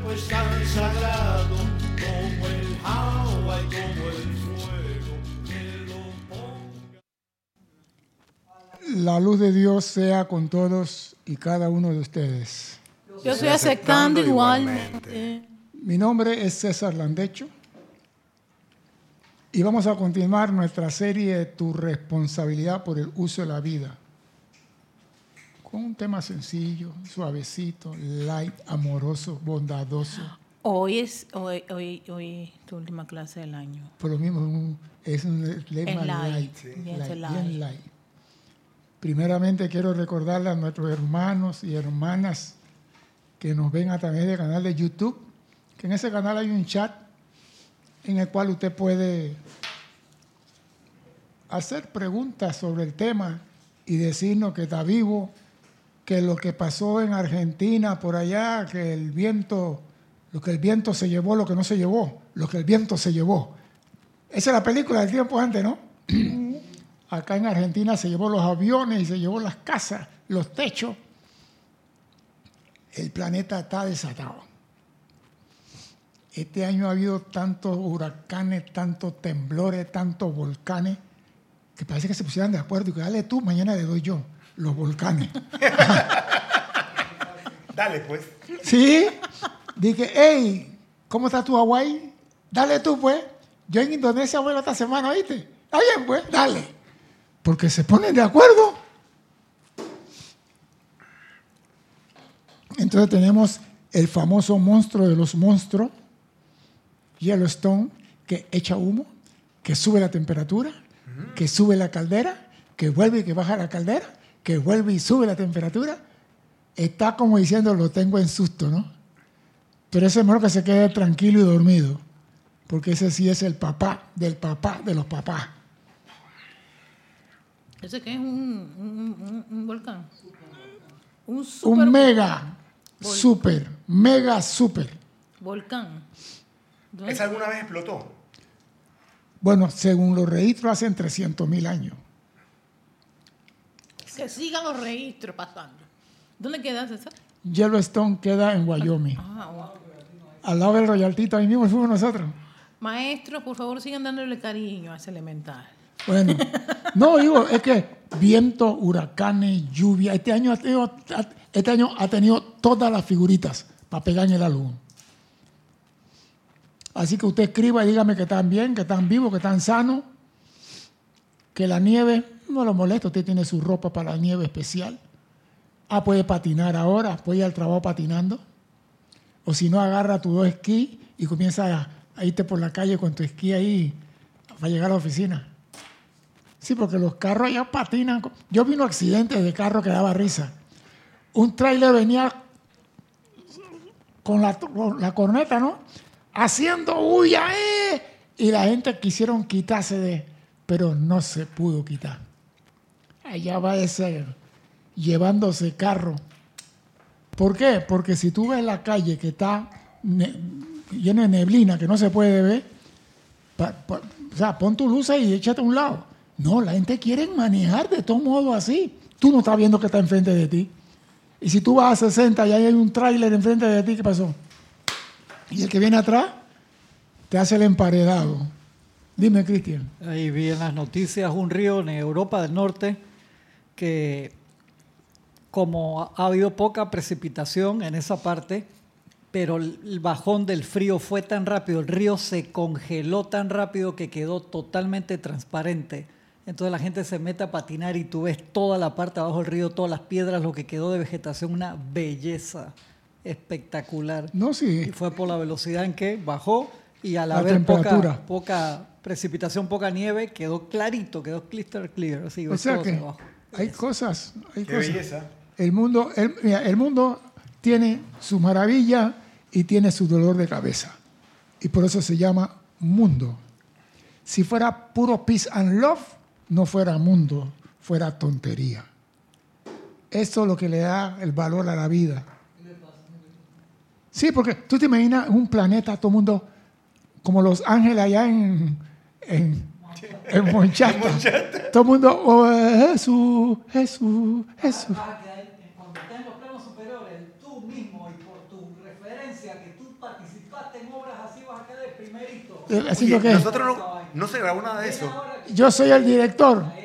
cuerpo es tan sagrado como el agua y como el fuego. Que lo ponga. La luz de Dios sea con todos y cada uno de ustedes. Yo estoy aceptando igualmente. Mi nombre es César Landecho y vamos a continuar nuestra serie Tu responsabilidad por el uso de la vida. Con un tema sencillo, suavecito, light, amoroso, bondadoso. Hoy es hoy, hoy, hoy tu última clase del año. Por lo mismo es un lema light, light, bien light, light. bien light. Primeramente quiero recordarle a nuestros hermanos y hermanas que nos ven a través del canal de YouTube, que en ese canal hay un chat en el cual usted puede hacer preguntas sobre el tema y decirnos que está vivo, que lo que pasó en Argentina por allá, que el viento, lo que el viento se llevó, lo que no se llevó, lo que el viento se llevó. Esa es la película del tiempo antes, ¿no? Acá en Argentina se llevó los aviones y se llevó las casas, los techos. El planeta está desatado. Este año ha habido tantos huracanes, tantos temblores, tantos volcanes, que parece que se pusieran de acuerdo y que dale tú, mañana le doy yo los volcanes. Dale, pues. ¿Sí? Dije, hey, ¿cómo está tu Hawái? Dale tú, pues. Yo en Indonesia vuelvo esta semana, ¿oíste? Está bien, pues, dale. Porque se ponen de acuerdo. Entonces tenemos el famoso monstruo de los monstruos, Yellowstone, que echa humo, que sube la temperatura, que sube la caldera, que vuelve y que baja la caldera, que vuelve y sube la temperatura. Está como diciendo, lo tengo en susto, ¿no? Pero ese es mejor que se quede tranquilo y dormido, porque ese sí es el papá del papá de los papás. ¿Ese qué es un, un, un- un volcán? Un super Un mega, super, mega, super. volcán. ¿Dónde- ¿Esa alguna vez explotó? Bueno, según los registros, hacen 300 mil años. Que sigan los registros pasando. ¿Dónde queda César? Yellowstone queda en Wyoming. Ah. Al lado del Royaltito, ahí mismo fuimos nosotros. Maestros, por favor, sigan dándole cariño a ese elemental. Bueno, no digo, es que viento, huracanes, lluvia. Este año ha tenido, este año ha tenido todas las figuritas para pegar en el álbum. Así que usted escriba y dígame que están bien, que están vivos, que están sanos, que la nieve no lo molesta, usted tiene su ropa para la nieve especial. Ah, puede patinar ahora, puede ir al trabajo patinando. O si no, agarra tu dos esquí y comienza a, irte por la calle con tu esquí ahí para llegar a la oficina. Sí, porque los carros allá patinan. Yo vi un accidente de carro que daba risa. Un tráiler venía con la, con la corneta, ¿no? Haciendo huya, ¡eh! Y la gente quisieron quitarse de... Pero no se pudo quitar. Allá va ese llevándose carro. ¿Por qué? Porque si tú ves la calle que está llena de neblina, que no se puede ver, o sea, pon tu luz y échate a un lado. No, la gente quiere manejar de todo modo así. Tú no estás viendo que está enfrente de ti. Y si tú vas a 60 y ahí hay un tráiler enfrente de ti, ¿qué pasó? Y el que viene atrás te hace el emparedado. Dime, Cristian. Ahí vi en las noticias un río en Europa del Norte que como ha habido poca precipitación en esa parte, pero el bajón del frío fue tan rápido, el río se congeló tan rápido que quedó totalmente transparente. Entonces la gente se mete a patinar y tú ves toda la parte abajo del río, todas las piedras, lo que quedó de vegetación, una belleza espectacular. No, Y sí. fue por la velocidad en que bajó y al La haber poca, precipitación, poca nieve, quedó clarito, quedó crystal clear. Así, O sea todo que. Hay cosas, hay Qué cosas. belleza. El mundo, el, mira, el mundo tiene su maravilla y tiene su dolor de cabeza. Y por eso se llama mundo. Si fuera puro peace and love, no fuera mundo, fuera tontería. Eso es lo que le da el valor a la vida. Sí, porque tú te imaginas un planeta, todo el mundo, como los ángeles allá en, en, en Monchata. Todo el mundo, oh, Jesús, Jesús, Jesús. Cuando estás en los planos superiores, tú mismo y por tu referencia que tú participaste en obras así, vas a quedar de primerito. Eh, ¿Haciendo Oye, qué? nosotros no, no se grabó nada de eso. Yo soy el director. Que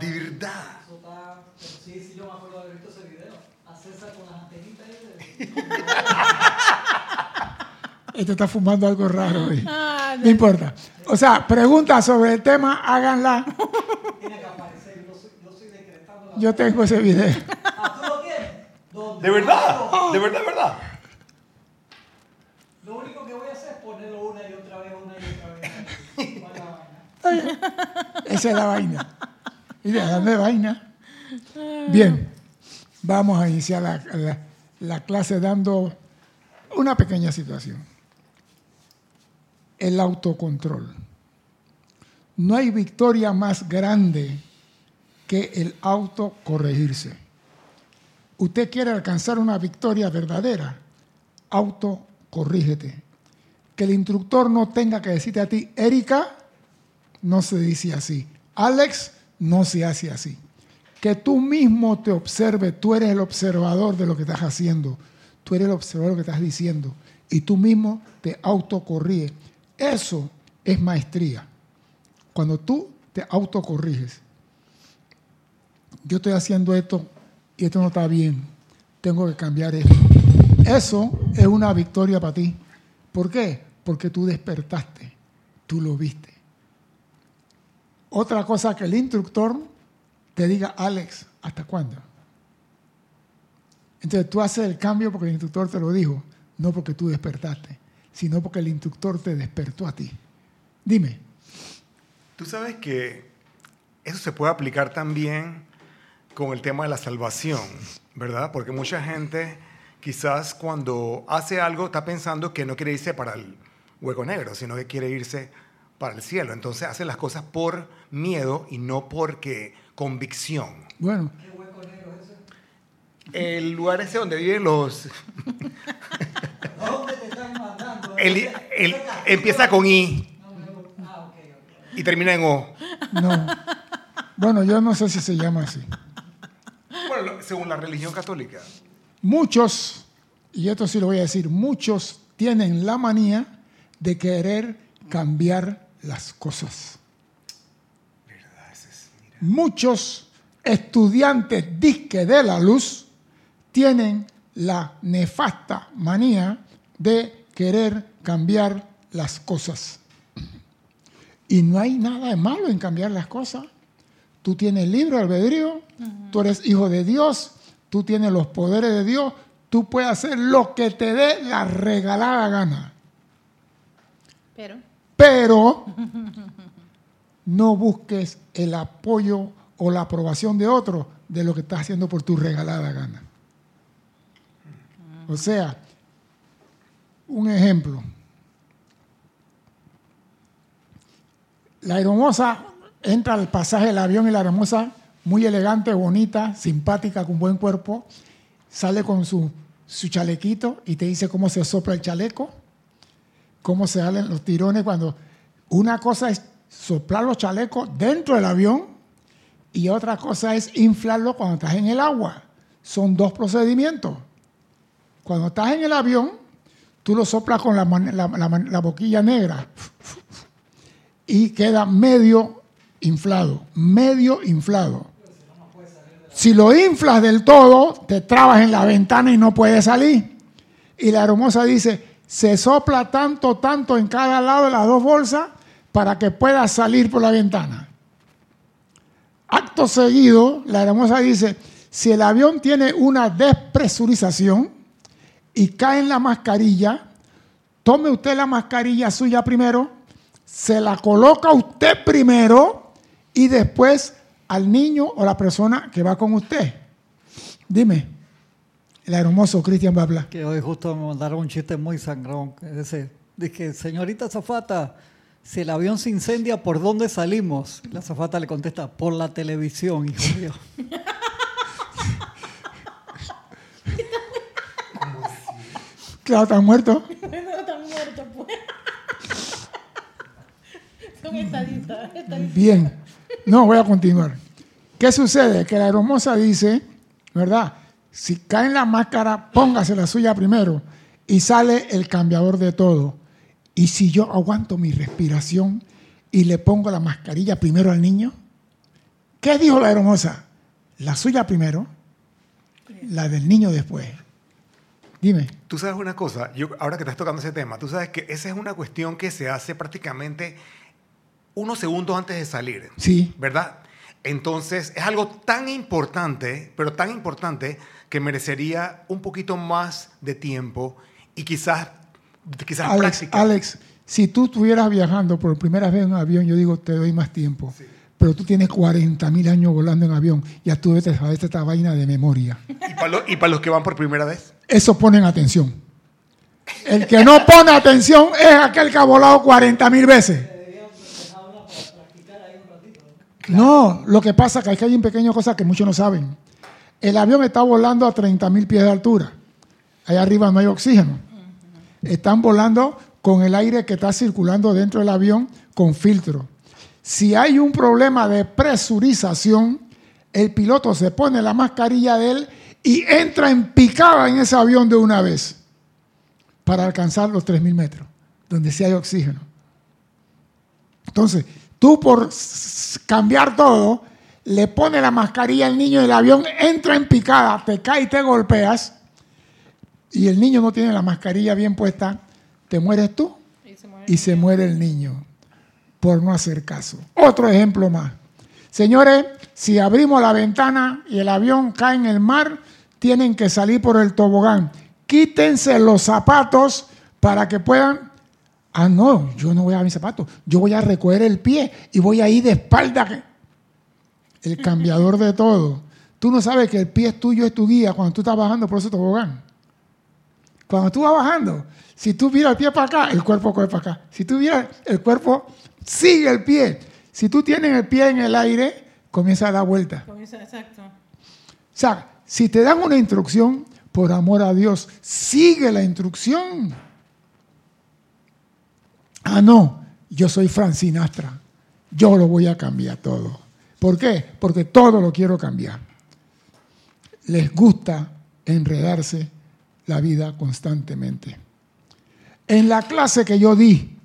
de verdad. Eso está- pero sí, sí, yo me acuerdo de haber visto ese video. A César con las antenitas ahí. de- Este está fumando algo raro hoy. Ah, No importa. O sea, preguntas sobre el tema, háganla. Tiene que aparecer. Yo soy, yo soy decretando la. Yo tengo ese video. Ah, ¿tú lo tienes? ¿Dónde? De verdad, de verdad, de verdad. Lo único que voy a hacer es ponerlo una y otra vez, una y otra vez. ¿Cuál es la vaina? Esa es la vaina. Hablando de vaina. Bien, vamos a iniciar la, la- la clase dando una pequeña situación. El autocontrol. No hay victoria más grande que el autocorregirse. Usted quiere alcanzar una victoria verdadera, autocorrígete. Que el instructor no tenga que decirte a ti, Erika, no se dice así. Alex, no se hace así. Que tú mismo te observes, tú eres el observador de lo que estás haciendo, tú eres el observador de lo que estás diciendo y tú mismo te autocorriges. Eso es maestría. Cuando tú te autocorriges, yo estoy haciendo esto y esto no está bien, tengo que cambiar esto. Eso es una victoria para ti. ¿Por qué? Porque tú despertaste, tú lo viste. Otra cosa que el instructor te diga, Alex, ¿hasta cuándo? Entonces tú haces el cambio porque el instructor te lo dijo, no porque tú despertaste, sino porque el instructor te despertó a ti. Dime, Tú sabes que eso se puede aplicar también con el tema de la salvación, ¿verdad? Porque mucha gente quizás cuando hace algo está pensando que no quiere irse para el hueco negro, sino que quiere irse para el cielo. Entonces hace las cosas por miedo y no porque convicción. bueno, ¿Qué hueco negro es ese? El lugar ese donde viven los... ¿Dónde te están mandando? El- el- empieza con I y termina en O. no. Bueno, yo no sé si se llama así. Bueno, según la religión católica. Muchos, y esto sí lo voy a decir, muchos tienen la manía de querer cambiar las cosas. ¿Verdad? Ese es- mira. Muchos estudiantes disque de la luz tienen la nefasta manía de querer cambiar las cosas. Y no hay nada de malo en cambiar las cosas. Tú tienes libre albedrío, tú eres hijo de Dios, tú tienes los poderes de Dios, tú puedes hacer lo que te dé la regalada gana. Pero, Pero no busques el apoyo o la aprobación de otro de lo que estás haciendo por tu regalada gana. O sea, un ejemplo. La hermosa entra al pasaje del avión y la hermosa, muy elegante, bonita, simpática, con buen cuerpo, sale con su, su chalequito y te dice cómo se sopla el chaleco cómo se salen los tirones cuando una cosa es soplar los chalecos dentro del avión y otra cosa es inflarlo cuando estás en el agua. Son dos procedimientos. Cuando estás en el avión, tú lo soplas con la, boquilla negra y queda medio inflado, medio inflado. Si lo inflas del todo, te trabas en la ventana y no puedes salir. Y la hermosa dice, se sopla tanto, tanto en cada lado de las dos bolsas para que puedas salir por la ventana. Acto seguido, la hermosa dice, si el avión tiene una despresurización y cae en la mascarilla, tome usted la mascarilla suya primero, se la coloca usted primero y después al niño o la persona que va con usted. Dime, el hermoso Cristian va a hablar. Que hoy justo me mandaron un chiste muy sangrón. Dice, dije, señorita Zafata, si el avión se incendia, ¿por dónde salimos? La Zafata le contesta, por la televisión, hijo mío. Claro, están muertos. no están muertos, pues. Son estadistas. estadistas. Bien. No, voy a continuar. ¿Qué sucede? Que la hermosa dice, ¿verdad? Si cae en la máscara, póngase la suya primero. y sale el cambiador de todo. Y si yo aguanto mi respiración y le pongo la mascarilla primero al niño, ¿qué dijo la hermosa? La suya primero, la del niño después. Dime. Tú sabes una cosa, yo, ahora que estás tocando ese tema, tú sabes que esa es una cuestión que se hace prácticamente unos segundos antes de salir. Sí. ¿Verdad? Entonces, es algo tan importante, pero tan importante, que merecería un poquito más de tiempo y quizás, quizás Alex, práctica. Alex, si tú estuvieras viajando por primera vez en un avión, yo digo, te doy más tiempo. Pero tú tienes 40 mil años volando en avión. Ya tú te sabes esta vaina de memoria. Y para, lo- y para los que van por primera vez. Eso ponen atención. El que no pone atención es aquel que ha volado 40 mil veces. No, lo que pasa es que hay un pequeño cosa que muchos no saben. El avión está volando a 30 mil pies de altura. Allá arriba no hay oxígeno. Están volando con el aire que está circulando dentro del avión con filtro. Si hay un problema de presurización, el piloto se pone la mascarilla de él y entra en picada en ese avión de una vez para alcanzar los 3.000 metros, donde sí hay oxígeno. Entonces, tú por cambiar todo, le pones la mascarilla al niño y el avión entra en picada, te cae y te golpeas, y el niño no tiene la mascarilla bien puesta, te mueres tú Y se mueve. y se muere el niño por no hacer caso. Otro ejemplo más. Señores, si abrimos la ventana y el avión cae en el mar, tienen que salir por el tobogán. Quítense los zapatos para que puedan... Ah, no, yo no voy a mis zapatos. Yo voy a recoger el pie y voy a ir de espalda. El cambiador de todo. Tú no sabes que el pie es tuyo, es tu guía cuando tú estás bajando por ese tobogán. Cuando tú vas bajando, si tú miras el pie para acá, el cuerpo coge para acá. Si tú miras, el cuerpo sigue el pie. Si tú tienes el pie en el aire, comienza a dar vuelta. Comienza, exacto. O sea, si te dan una instrucción, por amor a Dios, sigue la instrucción. Ah, no, yo soy Francinastra. Yo lo voy a cambiar todo. ¿Por qué? Porque todo lo quiero cambiar. Les gusta enredarse la vida constantemente. En la clase que yo di,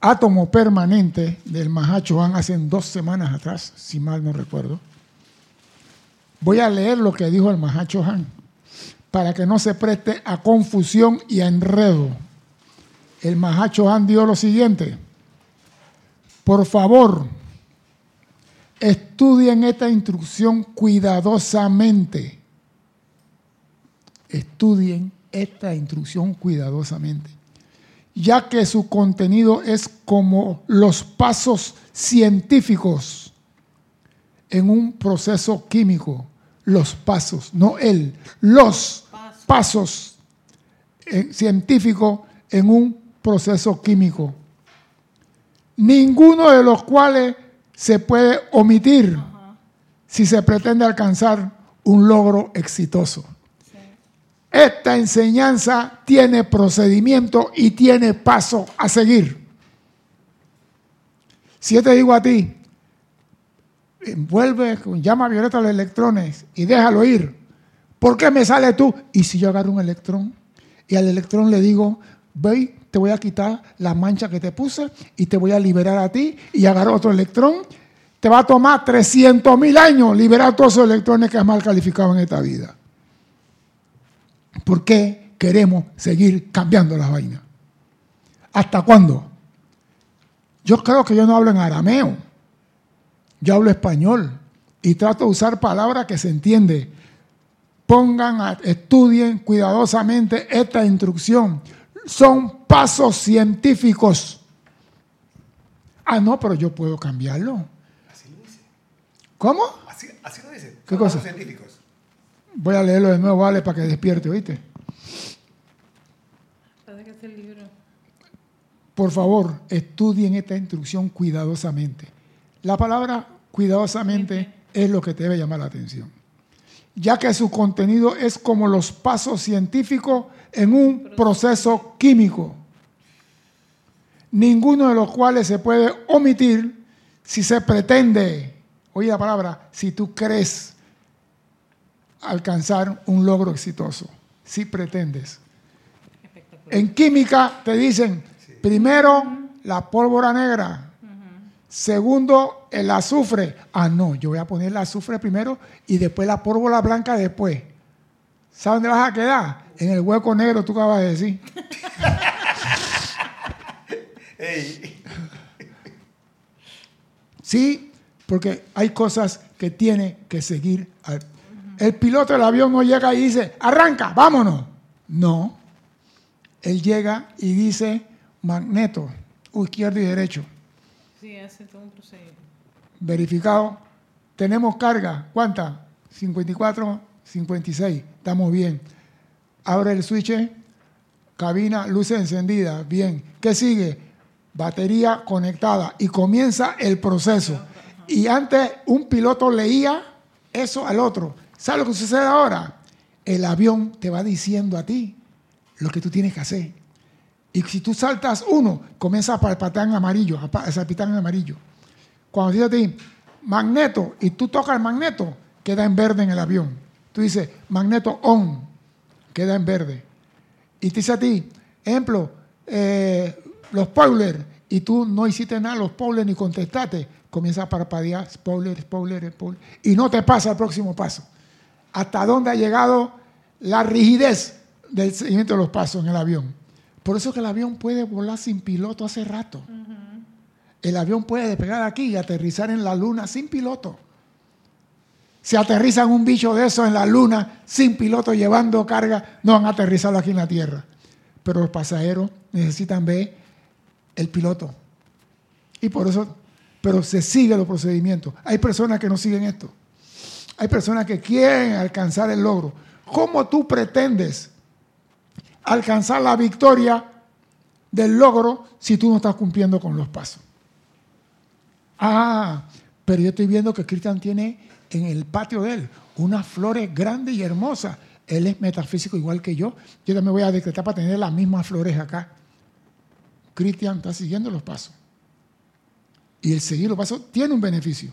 átomo permanente del Mahacho hace dos semanas atrás, si mal no recuerdo, voy a leer lo que dijo el Mahacho Han para que no se preste a confusión y a enredo. El Mahacho Han dio lo siguiente. Por favor, estudien esta instrucción cuidadosamente. Estudien esta instrucción cuidadosamente, ya que su contenido es como los pasos científicos en un proceso químico. Los pasos, no él, los Pasos. eh, científicos en un proceso químico. Ninguno de los cuales se puede omitir si se pretende alcanzar un logro exitoso. Esta enseñanza tiene procedimiento y tiene paso a seguir. Si yo te digo a ti, envuelve con llama violeta los electrones y déjalo ir, ¿por qué me sale tú? Y si yo agarro un electrón y al electrón le digo, ve, te voy a quitar la mancha que te puse y te voy a liberar a ti y agarro otro electrón, te va a tomar 300 mil años liberar todos esos electrones que has mal calificado en esta vida. ¿Por qué queremos seguir cambiando las vainas? ¿Hasta cuándo? Yo creo que yo no hablo en arameo. Yo hablo español y trato de usar palabras que se entiende. Pongan, a- estudien cuidadosamente esta instrucción. Son pasos científicos. Ah, no, pero yo puedo cambiarlo. Así lo dice. ¿Cómo? Así, así lo dice. ¿Qué cosa? científicos. Voy a leerlo de nuevo, vale, para que despierte, ¿oíste? Parece que es el libro. Por favor, estudien esta instrucción cuidadosamente. La palabra cuidadosamente es lo que te debe llamar la atención, ya que su contenido es como los pasos científicos en un proceso químico, ninguno de los cuales se puede omitir si se pretende, oye la palabra, si tú crees alcanzar un logro exitoso, si pretendes. En química te dicen, primero la pólvora negra, segundo el azufre. Ah, no, yo voy a poner el azufre primero y después la pólvora blanca después. ¿Sabes dónde vas a quedar? En el hueco negro, tú acabas de decir. Sí, porque hay cosas que tiene que seguir. al- El piloto del avión no llega y dice, arranca, vámonos. No. Él llega y dice, magneto, izquierdo y derecho. Sí, hace todo un procedimiento. Verificado. Tenemos carga. ¿Cuánta? 54, 56. Estamos bien. Abre el switch. Cabina, luces encendidas. Bien. ¿Qué sigue? Batería conectada. Y comienza el proceso. Y antes un piloto leía eso al otro. ¿Sabes lo que sucede ahora? El avión te va diciendo a ti lo que tú tienes que hacer. Y si tú saltas uno, comienza a palpitar en amarillo, a pa- a salpitar en amarillo. Cuando dice a ti, magneto, y tú tocas el magneto, queda en verde en el avión. Tú dices, magneto on, queda en verde. Y te dice a ti, ejemplo, eh, los spoilers, y tú no hiciste nada, los spoilers ni contestaste, comienza a parpadear, spoiler, spoiler, spoiler, y no te pasa al próximo paso. Hasta dónde ha llegado la rigidez del seguimiento de los pasos en el avión. Por eso que el avión puede volar sin piloto hace rato. El avión puede despegar aquí y aterrizar en la luna sin piloto. Si aterrizan un bicho de eso en la luna sin piloto llevando carga, no van a aterrizarlo aquí en la Tierra. Pero los pasajeros necesitan ver el piloto. Y por eso, pero se siguen los procedimientos. Hay personas que no siguen esto. Hay personas que quieren alcanzar el logro. ¿Cómo tú pretendes alcanzar la victoria del logro si tú no estás cumpliendo con los pasos? Ah, pero yo estoy viendo que Cristian tiene en el patio de él unas flores grandes y hermosas. Él es metafísico igual que yo. Yo también voy a decretar para tener las mismas flores acá. Cristian está siguiendo los pasos. Y el seguir los pasos tiene un beneficio.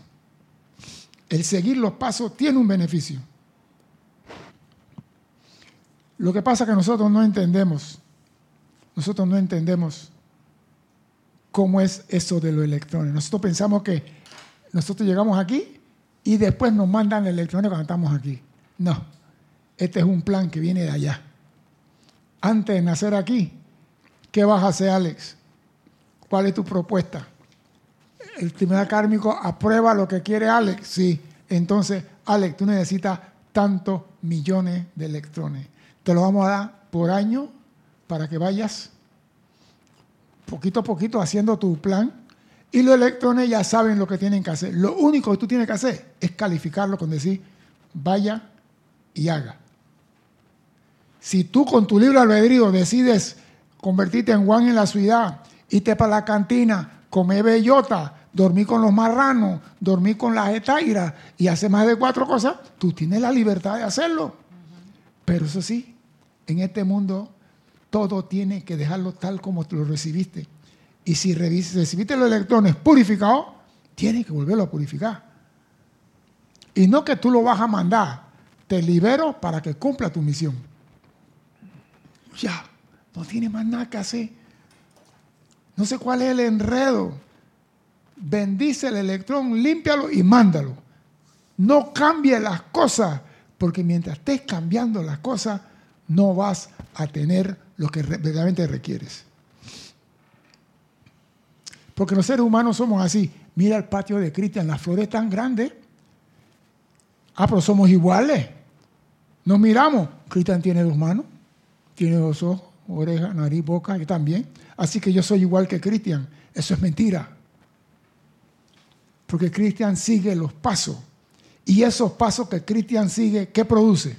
El seguir los pasos tiene un beneficio. Lo que pasa es que nosotros no entendemos, nosotros no entendemos cómo es eso de los electrones. Nosotros pensamos que nosotros llegamos aquí y después nos mandan electrones cuando estamos aquí. No, este es un plan que viene de allá. Antes de nacer aquí, ¿qué vas a hacer, Alex? ¿Cuál es tu propuesta? El tribunal kármico aprueba lo que quiere Alex. Sí, entonces, Alex, tú necesitas tantos millones de electrones. Te lo vamos a dar por año para que vayas poquito a poquito haciendo tu plan y los electrones ya saben lo que tienen que hacer. Lo único que tú tienes que hacer es calificarlo con decir, vaya y haga. Si tú con tu libre albedrío decides convertirte en Juan en la ciudad, irte para la cantina, comer bellota, dormir con los marranos, dormir con las etairas y hacer más de cuatro cosas, tú tienes la libertad de hacerlo. Pero eso sí, en este mundo todo tiene que dejarlo tal como lo recibiste. Y si recibiste los electrones purificados, tienes que volverlo a purificar. Y no que tú lo vas a mandar, te libero para que cumpla tu misión. Ya, no tiene más nada que hacer. No sé cuál es el enredo. Bendice el electrón, límpialo y mándalo. No cambie las cosas, porque mientras estés cambiando las cosas, no vas a tener lo que verdaderamente requieres. Porque los seres humanos somos así. Mira el patio de Cristian, las flores tan grandes. Ah, pero somos iguales. Nos miramos. Cristian tiene dos manos, tiene dos ojos, oreja, nariz, boca, yo también. Así que yo soy igual que Cristian. Eso es mentira. Porque Cristian sigue los pasos. Y esos pasos que Cristian sigue, ¿qué produce?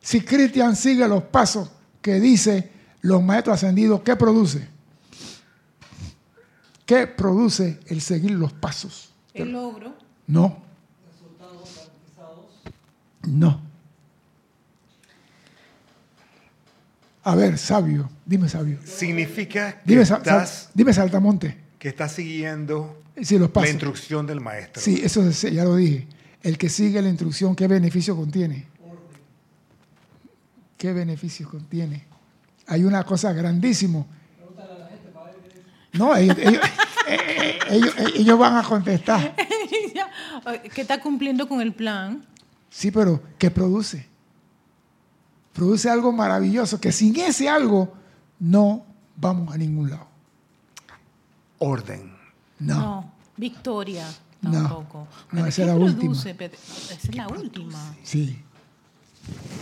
Si Cristian sigue los pasos que dice los maestros ascendidos, ¿qué produce? ¿Qué produce el seguir los pasos? El logro. No. No. A ver, sabio, dime sabio. Significa que Dime, estás, dime saltamonte. que estás siguiendo Sí, los la instrucción del maestro. Sí, eso es- ya lo dije. El que sigue la instrucción, ¿qué beneficio contiene? ¿Qué beneficio contiene? hay una cosa grandísima. No, ellos, ellos- eh, eh, ellos- ellos van a contestar. que está cumpliendo con el plan. Sí, pero ¿qué produce? Produce algo maravilloso que sin ese algo no vamos a ningún lado. Orden. No. No. Victoria. No. Tampoco. No, Pero esa ¿qué es la produce? Pero- Esa es la última. Sí.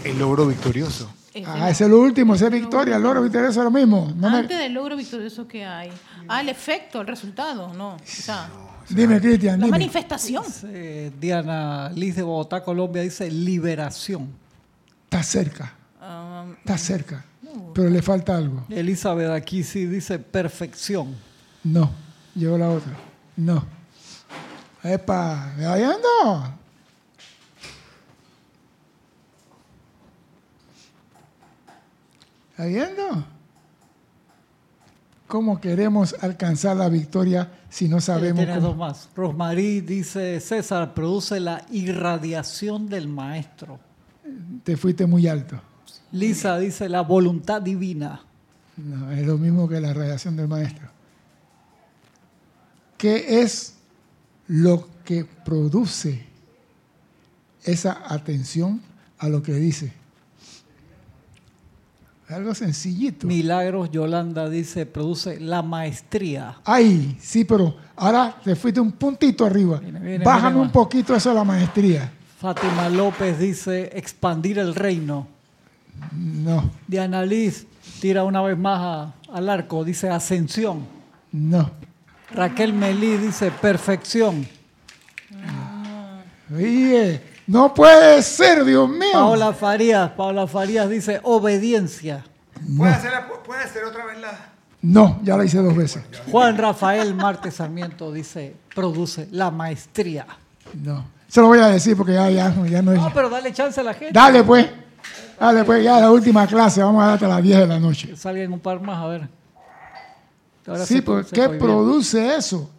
El logro victorioso. Esa Ah, es ese es lo último, ese es victoria, el loro victorioso es lo mismo. No la- me- Antes del logro victorioso que hay. Ah, el efecto, el resultado, no. O sea, Dime, Cristian, la dime. manifestación. Dice Diana Liz de Bogotá, Colombia, dice liberación. Está cerca, Ah, está cerca, pero le falta algo. Elizabeth aquí sí dice perfección. No, llegó la otra. No. Epa, ¿me va viendo? ¿Está viendo? ¿Cómo queremos alcanzar la victoria si no sabemos Tienes cómo? dos más. Rosmarie dice César, produce la irradiación del maestro. Te fuiste muy alto. Lisa dice la voluntad divina. No, es lo mismo que la radiación del maestro. ¿Qué es lo que produce esa atención a lo que dice? Algo sencillito. Milagros Yolanda dice produce la maestría. Ay, sí, pero ahora te fuiste un puntito arriba. Viene, viene, Bájame viene un poquito eso de la maestría. Fátima López dice expandir el reino. No, Diana Liz tira una vez más a- al arco, dice ascensión. no. Raquel Melí dice perfección. Oye, no puede ser, Dios mío. Paola Farías, Paola Farías dice obediencia. ¿Puedes hacer, puedes hacer otra vez la...? No, ya la hice dos veces. Juan Rafael Martes Sarmiento dice produce la maestría. No. Se lo voy a decir porque ya, ya, ya no es. No, pero dale chance a la gente. Dale pues. Dale pues, ya la última clase. Vamos a darte a las 10 de la noche. Que salgan un par más, a ver. Ahora Sí, pues, se ¿qué produce eso?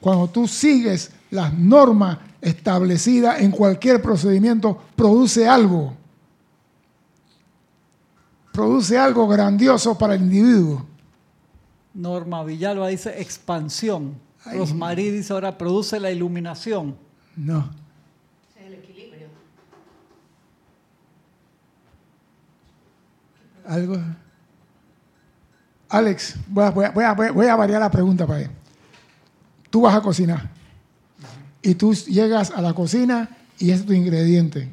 Cuando tú sigues las normas establecidas en cualquier procedimiento, produce algo. Produce algo grandioso para el individuo. Norma Villalba dice expansión. Ay. Rosmarie dice ahora produce la iluminación. No. Algo. Alex, voy a, voy a- voy a- voy a variar la pregunta para él. Tú vas a cocinar y tú llegas a la cocina y es tu ingrediente.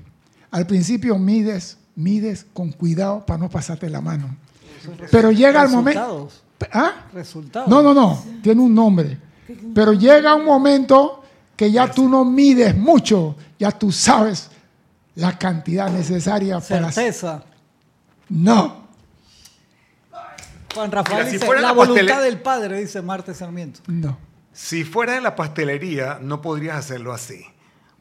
Al principio mides, mides con cuidado para no pasarte la mano. Pero llega el momento. Resultados. ¿Ah? Resultados. No, no, no, tiene un nombre. Pero llega un momento que ya tú no mides mucho, ya tú sabes la cantidad necesaria para... Certeza. No, Juan Rafael Mira, si dice fuera la la voluntad del Padre, dice Marte Sarmiento. no. Si fuera en la pastelería, no podrías hacerlo así.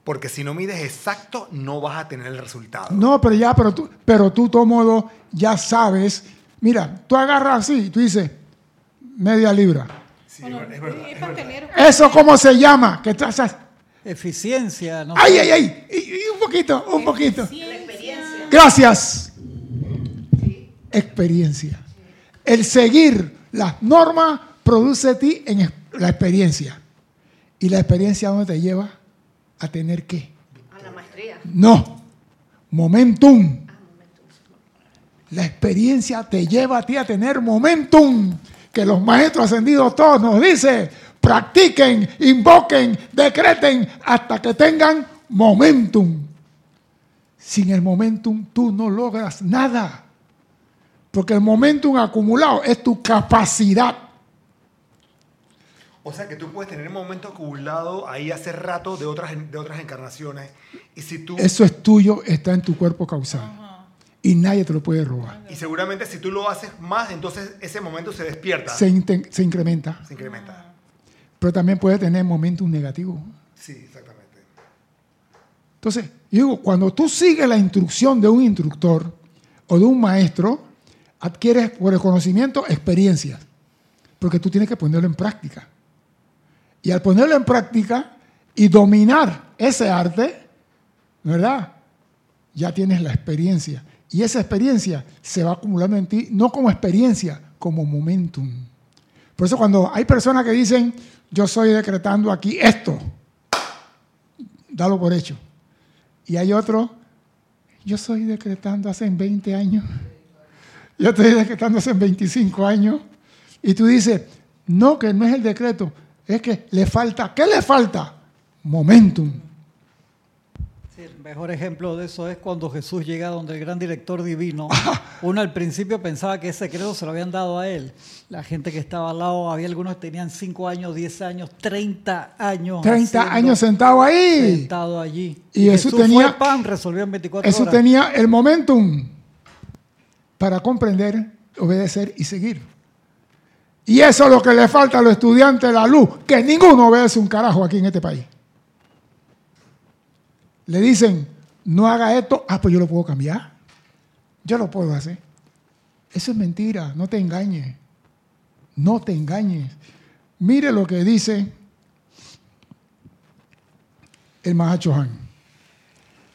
Porque si no mides exacto, no vas a tener el resultado. No, pero ya, pero tú, pero tú, todo modo, ya sabes. Mira, tú agarras así y tú dices, media libra. Sí, es verdad, es verdad, Es es verdad. pastelero. ¿Eso cómo se llama? Que tú haces, Eficiencia. No ¡Ay, ay, ay! Y, y un poquito, un poquito. Ciencia. Gracias. Experiencia. El seguir las normas produce en ti en es- la experiencia. ¿Y la experiencia dónde te lleva? A tener qué? A la maestría. No. Momentum. La experiencia te lleva a ti a tener momentum. Que los maestros ascendidos todos nos dicen, practiquen, invoquen, decreten hasta que tengan momentum. Sin el momentum tú no logras nada. Porque el momentum acumulado es tu capacidad. O sea que tú puedes tener un momento acumulado ahí hace rato de otras, de otras encarnaciones. Y si tú. Eso es tuyo, está en tu cuerpo causal. Y nadie te lo puede robar. Y seguramente si tú lo haces más, entonces ese momento se despierta. Se, se incrementa. Se incrementa. Pero también puede tener momentum negativo. Sí, exactamente. Entonces, yo digo, cuando tú sigues la instrucción de un instructor o de un maestro, adquieres por el conocimiento experiencias, porque tú tienes que ponerlo en práctica. Y al ponerlo en práctica y dominar ese arte, ¿verdad? Ya tienes la experiencia. Y esa experiencia se va acumulando en ti, no como experiencia, como momentum. Por eso cuando hay personas que dicen, yo estoy decretando aquí esto, dalo por hecho. Y hay otro, yo estoy decretando hace 20 años, yo estoy decretando hace 25 años. Y tú dices, no, que no es el decreto, es que le falta, ¿qué le falta? Momentum. Sí, el mejor ejemplo de eso es cuando Jesús llega donde el gran director divino. Uno al principio pensaba que ese secreto se lo habían dado a él. La gente que estaba al lado, había algunos que tenían 5 años, 10 años, 30 años. 30 haciendo- años sentado ahí. sentado allí. Y Jesús Jesús tenía- fue pan, resolvió en 24 Eso horas. tenía el momentum para comprender, obedecer y seguir. Y eso es lo que le falta a los estudiantes de la luz, que ninguno obedece un carajo aquí en este país. Le dicen, no haga esto, ah, pues yo lo puedo cambiar. Yo lo puedo hacer. Eso es mentira, no te engañes. No te engañes. Mire lo que dice el Mahacho Han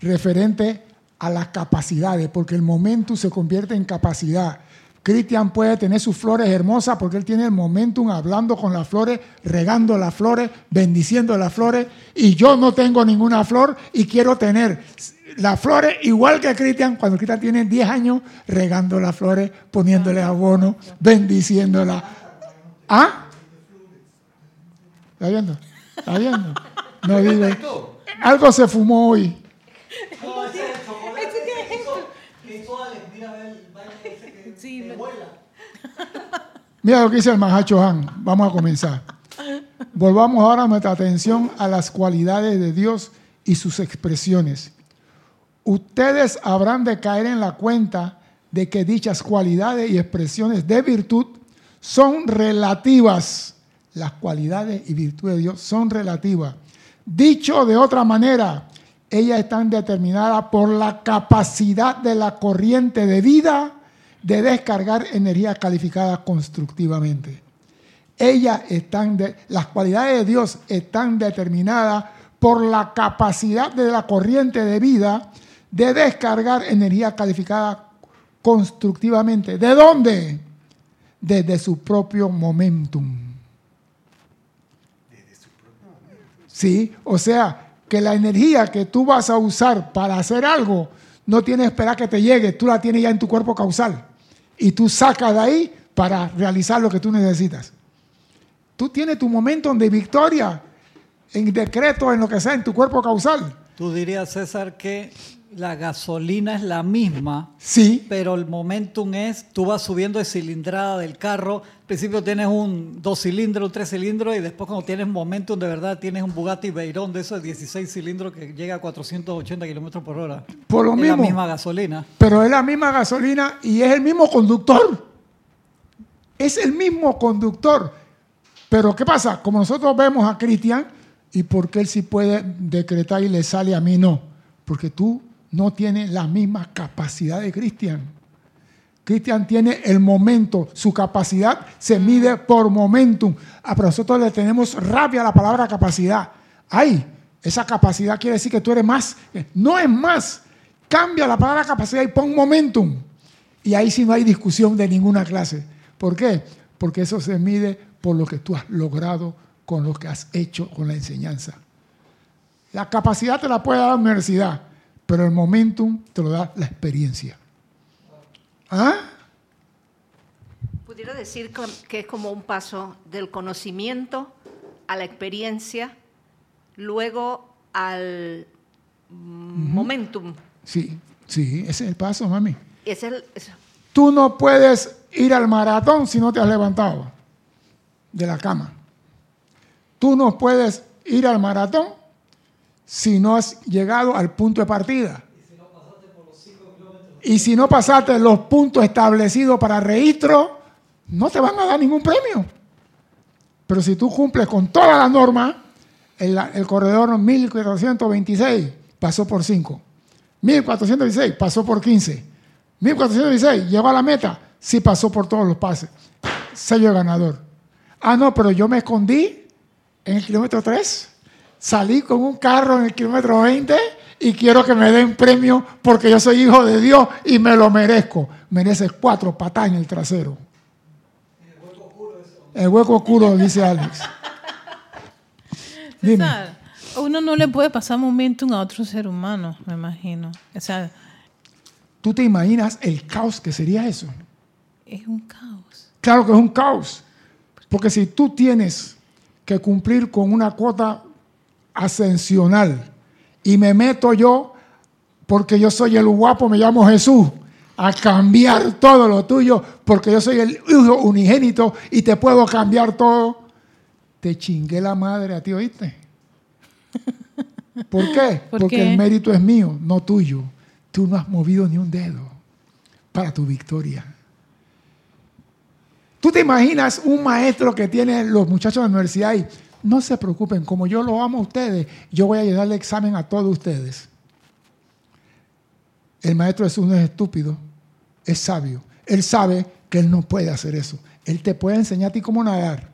referente a las capacidades, porque el momentum se convierte en capacidad. Cristian puede tener sus flores hermosas porque él tiene el momentum hablando con las flores, regando las flores, bendiciendo las flores, y yo no tengo ninguna flor y quiero tener las flores igual que Cristian, cuando Cristian tiene 10 años, regando las flores, poniéndole abono, bendiciéndolas. ¿Ah? ¿Está viendo? ¿Está viendo? No diga. Algo se fumó hoy. Sí, me- Mira lo que dice el Mahacho Han. Vamos a comenzar. Volvamos ahora nuestra atención a las cualidades de Dios y sus expresiones. Ustedes habrán de caer en la cuenta de que dichas cualidades y expresiones de virtud son relativas. Las cualidades y virtudes de Dios son relativas. Dicho de otra manera, ellas están determinadas por la capacidad de la corriente de vida de descargar energía calificada constructivamente. Ellas están de- las cualidades de Dios están determinadas por la capacidad de la corriente de vida de descargar energía calificada constructivamente. ¿De dónde? Desde su propio momentum. Sí, o sea, que la energía que tú vas a usar para hacer algo no tienes que esperar que te llegue, tú la tienes ya en tu cuerpo causal y tú sacas de ahí para realizar lo que tú necesitas. Tú tienes tu momento de victoria en decreto, en lo que sea, en tu cuerpo causal. Tú dirías, César, que la gasolina es la misma, Sí, pero el momentum es, tú vas subiendo de cilindrada del carro, al principio tienes un dos cilindros, un tres cilindros, y después cuando tienes momentum de verdad tienes un Bugatti Veyron de esos 16 cilindros que llega a 480 kilómetros por hora. Por lo es mismo. la misma gasolina. pero es la misma gasolina y es el mismo conductor. Es el mismo conductor. Pero ¿qué pasa? Como nosotros vemos a Cristian, ¿y por qué él sí puede decretar y le sale a mí no? Porque tú no tienes la misma capacidad de Cristian. Cristian tiene el momento, su capacidad se mide por momentum. A nosotros le tenemos rabia a la palabra capacidad. Ay, esa capacidad quiere decir que tú eres más. No es más. Cambia la palabra capacidad y pon momentum. Y ahí sí no hay discusión de ninguna clase. ¿Por qué? Porque eso se mide por lo que tú has logrado con lo que has hecho con la enseñanza. La capacidad te la puede dar la universidad, pero el momentum te lo da la experiencia. ¿Ah? Pudiera decir que es como un paso del conocimiento a la experiencia, luego al momentum. Sí, sí, ese es el paso, mami. Es el- es- Tú no puedes ir al maratón si no te has levantado de la cama. Tú no puedes ir al maratón si no has llegado al punto de partida. Y si no pasaste los puntos establecidos para registro, no te van a dar ningún premio. Pero si tú cumples con todas las normas, el, corredor 1426 pasó por 5. 1416 pasó por 15. 1416 llegó a la meta, sí pasó por todos los pases. Sello ganador. Ah, no, pero yo me escondí en el kilómetro 3. Salí con un carro en el kilómetro 20 y quiero que me den premio porque yo soy hijo de Dios y me lo merezco. Mereces cuatro patadas en el trasero. El hueco oscuro, dice Alex. Dime. Uno no le puede pasar momentum a otro ser humano, me imagino. O sea, ¿Tú te imaginas el caos que sería eso? es un caos. Claro que es un caos. Porque si tú tienes que cumplir con una cuota ascensional y me meto yo, porque yo soy el guapo, me llamo Jesús, a cambiar todo lo tuyo, porque yo soy el hijo unigénito y te puedo cambiar todo, te chingué la madre a ti, ¿oíste? ¿Por qué? ¿Por porque qué? el mérito es mío, no tuyo. Tú no has movido ni un dedo para tu victoria. ¿Tú te imaginas un maestro que tiene los muchachos de la universidad y no se preocupen, como yo lo amo a ustedes, yo voy a llevarle examen a todos ustedes? El maestro Jesús no es estúpido, es sabio. Él sabe que él no puede hacer eso. Él te puede enseñar a ti cómo nadar,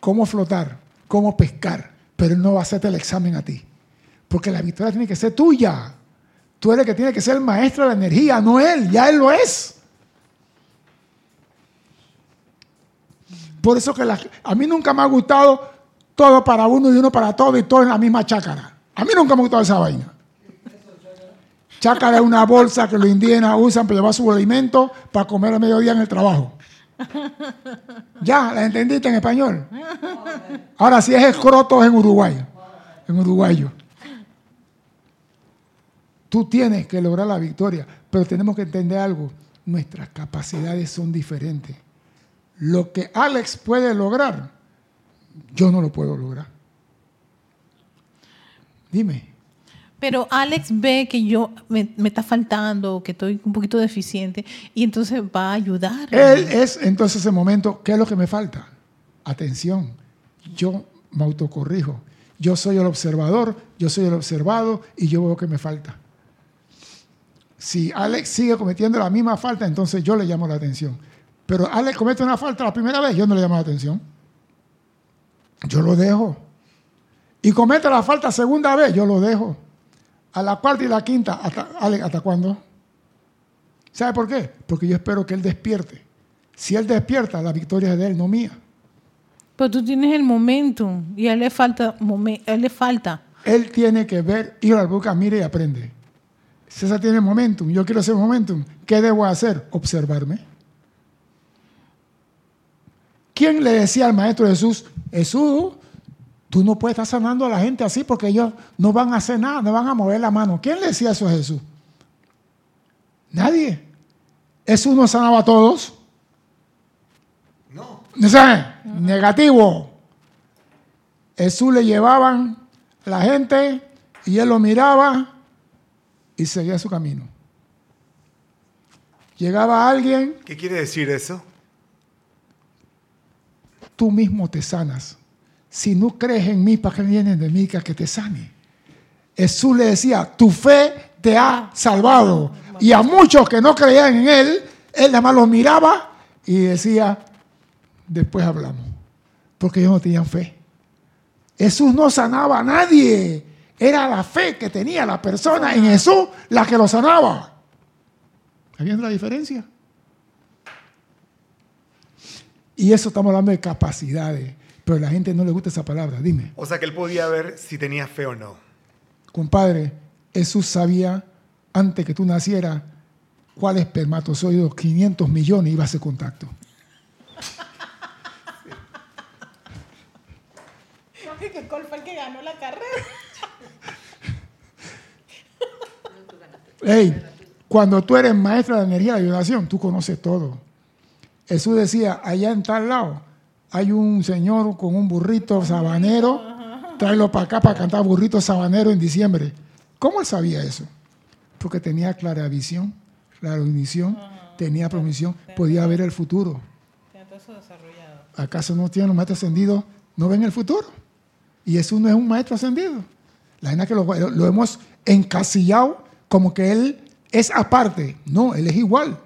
cómo flotar, cómo pescar, pero él no va a hacerte el examen a ti. Porque la victoria tiene que ser tuya. Tú eres el que tiene que ser el maestro de la energía, no él, ya él lo es. Por eso que a mí nunca me ha gustado todo para uno y uno para todo y todo en la misma chácara. A mí nunca me gustado esa vaina. Chácara es una bolsa que los indígenas usan para llevar su alimento para comer a mediodía en el trabajo. ¿Ya? ¿La entendiste en español? Ahora sí es escroto en uruguayo. En uruguayo. Tú tienes que lograr la victoria, pero tenemos que entender algo. Nuestras capacidades son diferentes. Lo que Alex puede lograr, yo no lo puedo lograr. Dime. Pero Alex ve que yo me, me está faltando, que estoy un poquito deficiente, y entonces va a ayudar. Él es entonces ese momento, ¿qué es lo que me falta? Atención, yo me autocorrijo. Yo soy el observador, yo soy el observado y yo veo que me falta. Si Alex sigue cometiendo la misma falta, entonces yo le llamo la atención. Pero Alex comete una falta la primera vez, yo no le llamo la atención. Yo lo dejo. Y comete la falta segunda vez, yo lo dejo. A la cuarta y la quinta, ¿hasta, Alex, ¿hasta cuándo? ¿Sabe por qué? Porque yo espero que él despierte. Si él despierta, la victoria es de él, no mía. Pero tú tienes el momentum y a él le falta, a él le falta. Él tiene que ver, ir al boca, mire y aprende. César tiene momentum, yo quiero ese momentum. ¿Qué debo hacer? Observarme. ¿Quién le decía al maestro Jesús, Jesús, tú no puedes estar sanando a la gente así porque ellos no van a hacer nada, no van a mover la mano? ¿Quién le decía eso a Jesús? Nadie. Jesús no sanaba a todos. No. O sea, negativo. Jesús le llevaban la gente y él lo miraba y seguía su camino. Llegaba alguien, ¿Qué quiere decir eso? Tú mismo te sanas. Si no crees en mí, ¿para qué vienes de mí que te sane? Jesús le decía, tu fe te ha salvado. Y a muchos que no creían en él, él nada más los miraba y decía, después hablamos. Porque ellos no tenían fe. Jesús no sanaba a nadie. Era la fe que tenía la persona en Jesús la que lo sanaba. ¿Está viendo la diferencia? Y eso estamos hablando de capacidades. Pero a la gente no le gusta esa palabra. Dime, O sea que él podía ver si tenía fe o no. compadre, Jesús sabía antes que tú nacieras cuál espermatozoides, 500 millones, iba a hacer contacto. ¿Cuál fue el que ganó la carrera? Hey, cuando tú eres maestro de energía de vibración, tú conoces todo. Jesús decía, allá en tal lado hay un señor con un burrito sabanero, tráelo para acá para cantar burrito sabanero en diciembre. ¿Cómo él sabía eso? Porque tenía clara visión, clara visión, tenía promisión, podía ver el futuro. ¿Acaso no tienen los maestros ascendidos? ¿No ven el futuro? Y Jesús no es un maestro ascendido. La gente que lo, lo hemos encasillado como que él es aparte. No, él es igual.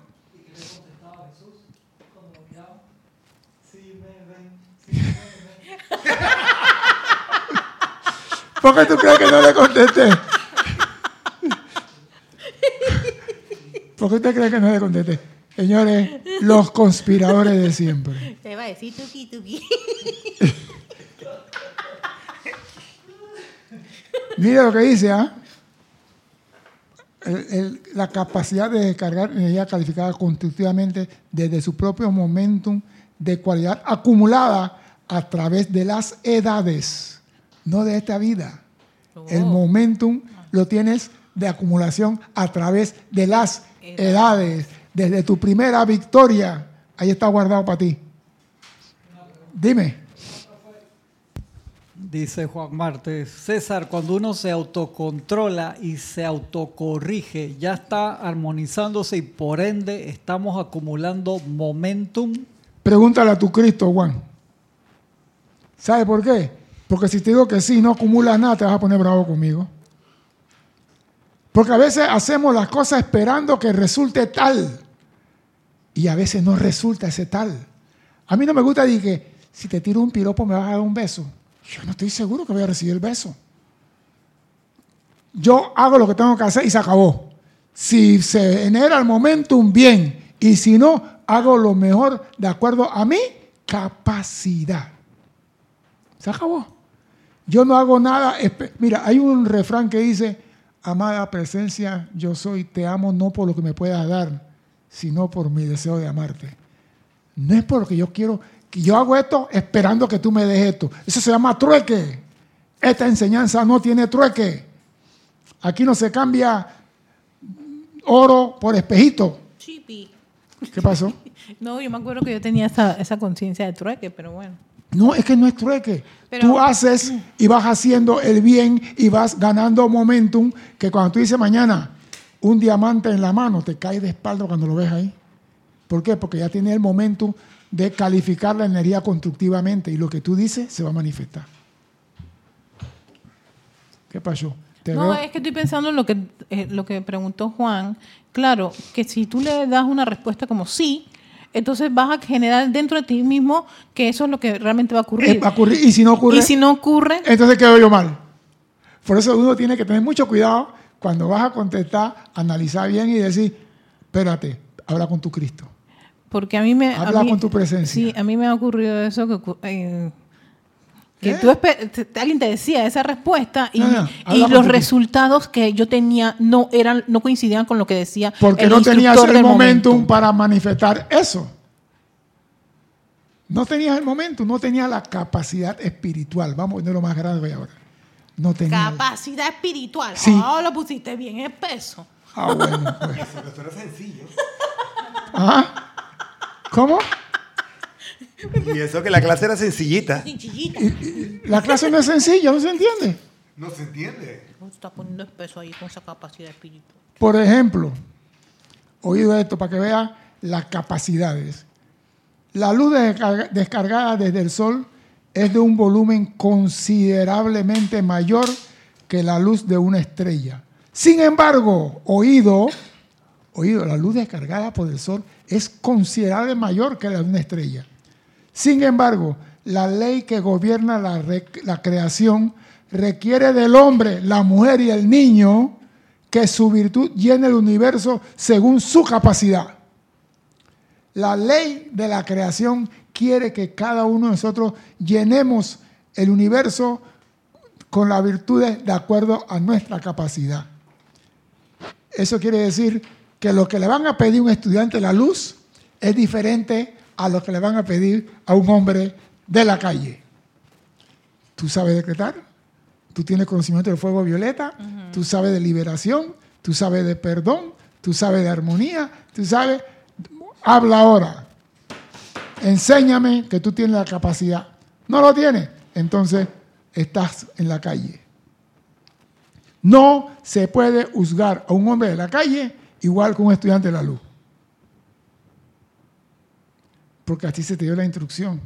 ¿Por qué tú crees que no le contesté? ¿Por qué usted cree que no le contesté? Señores, los conspiradores de siempre. Te va a decir tuki tuki. Mira lo que dice, ¿ah? la capacidad de descargar energía calificada constructivamente desde su propio momentum de cualidad acumulada a través de las edades no de esta vida. El momentum lo tienes de acumulación a través de las edades. Desde tu primera victoria, ahí está guardado para ti. Dime. Dice Juan Martes, César, cuando uno se autocontrola y se autocorrige, ya está armonizándose y por ende estamos acumulando momentum. Pregúntale a tu Cristo, Juan. ¿Sabe por qué? Porque si te digo que sí, no acumulas nada, te vas a poner bravo conmigo. Porque a veces hacemos las cosas esperando que resulte tal. Y a veces no resulta ese tal. A mí no me gusta decir que si te tiro un piropo me vas a dar un beso. Yo no estoy seguro que voy a recibir el beso. Yo hago lo que tengo que hacer y se acabó. Si se genera el momentum, bien. Y si no, hago lo mejor de acuerdo a mi capacidad. Se acabó. Yo no hago nada. Mira, hay un refrán que dice, amada presencia, yo soy, te amo no por lo que me puedas dar, sino por mi deseo de amarte. No es porque yo quiero, que yo hago esto esperando que tú me des esto. Eso se llama trueque. Esta enseñanza no tiene trueque. Aquí no se cambia oro por espejito. Chipi. ¿Qué pasó? No, yo me acuerdo que yo tenía esa, esa conciencia de trueque, pero bueno. No, es que no es trueque. Pero- tú haces y vas haciendo el bien y vas ganando momentum que cuando tú dices mañana un diamante en la mano, te cae de espalda cuando lo ves ahí. ¿Por qué? Porque ya tienes el momentum de calificar la energía constructivamente y lo que tú dices se va a manifestar. ¿Qué pasó? Te No, veo- es que estoy pensando en lo que, eh, lo que preguntó Juan. Claro, que si tú le das una respuesta como sí, entonces vas a generar dentro de ti mismo que eso es lo que realmente va a ocurrir. Eh, va a ocurrir. Y si no ocurre, Y si no ocurre, entonces quedo yo mal. Por eso uno tiene que tener mucho cuidado cuando vas a contestar, analizar bien y decir, espérate, habla con tu Cristo. porque a mí me... a Habla mí- con tu presencia. Sí, a mí me ha ocurrido eso que... eh, que ¿Qué? tú alguien te decía esa respuesta y, No, no, y los resultados que yo tenía no eran no coincidían con lo que decía Porque el no tenías el momentum momentum. para manifestar eso. No tenías el momentum, no tenías la capacidad espiritual. Vamos a ponerlo más grave ahora. No tenías. Capacidad espiritual. Sí. Oh, lo pusiste bien espeso. Ah, bueno, pues. Eso, eso era sencillo. Ajá. ¿Cómo? Y eso que la clase era sencillita. Chinchillita. La clase no es sencilla, no se entiende. No se entiende. Oh, Está poniendo espeso ahí con esa capacidad espiritual. Por ejemplo, oído esto para que vea las capacidades. La luz descarga- descargada desde el sol es de un volumen considerablemente mayor que la luz de una estrella. Sin embargo, oído, oído, la luz descargada por el sol es considerablemente mayor que la de una estrella. Sin embargo, la ley que gobierna la, re- la creación requiere del hombre, la mujer y el niño que su virtud llene el universo según su capacidad. La ley de la creación quiere que cada uno de nosotros llenemos el universo con las virtudes de acuerdo a nuestra capacidad. Eso quiere decir que lo que le van a pedir a un estudiante la luz es diferente a lo que le van a pedir a un hombre de la calle. ¿Tú sabes decretar? ¿Tú tienes conocimiento del fuego violeta? ¿Tú sabes de liberación? ¿Tú sabes de perdón? ¿Tú sabes de armonía? ¿Tú sabes? Habla ahora. Enséñame que tú tienes la capacidad. ¿No lo tienes? Entonces estás en la calle. No se puede juzgar a un hombre de la calle igual que un estudiante de la luz. Porque a ti se te dio la instrucción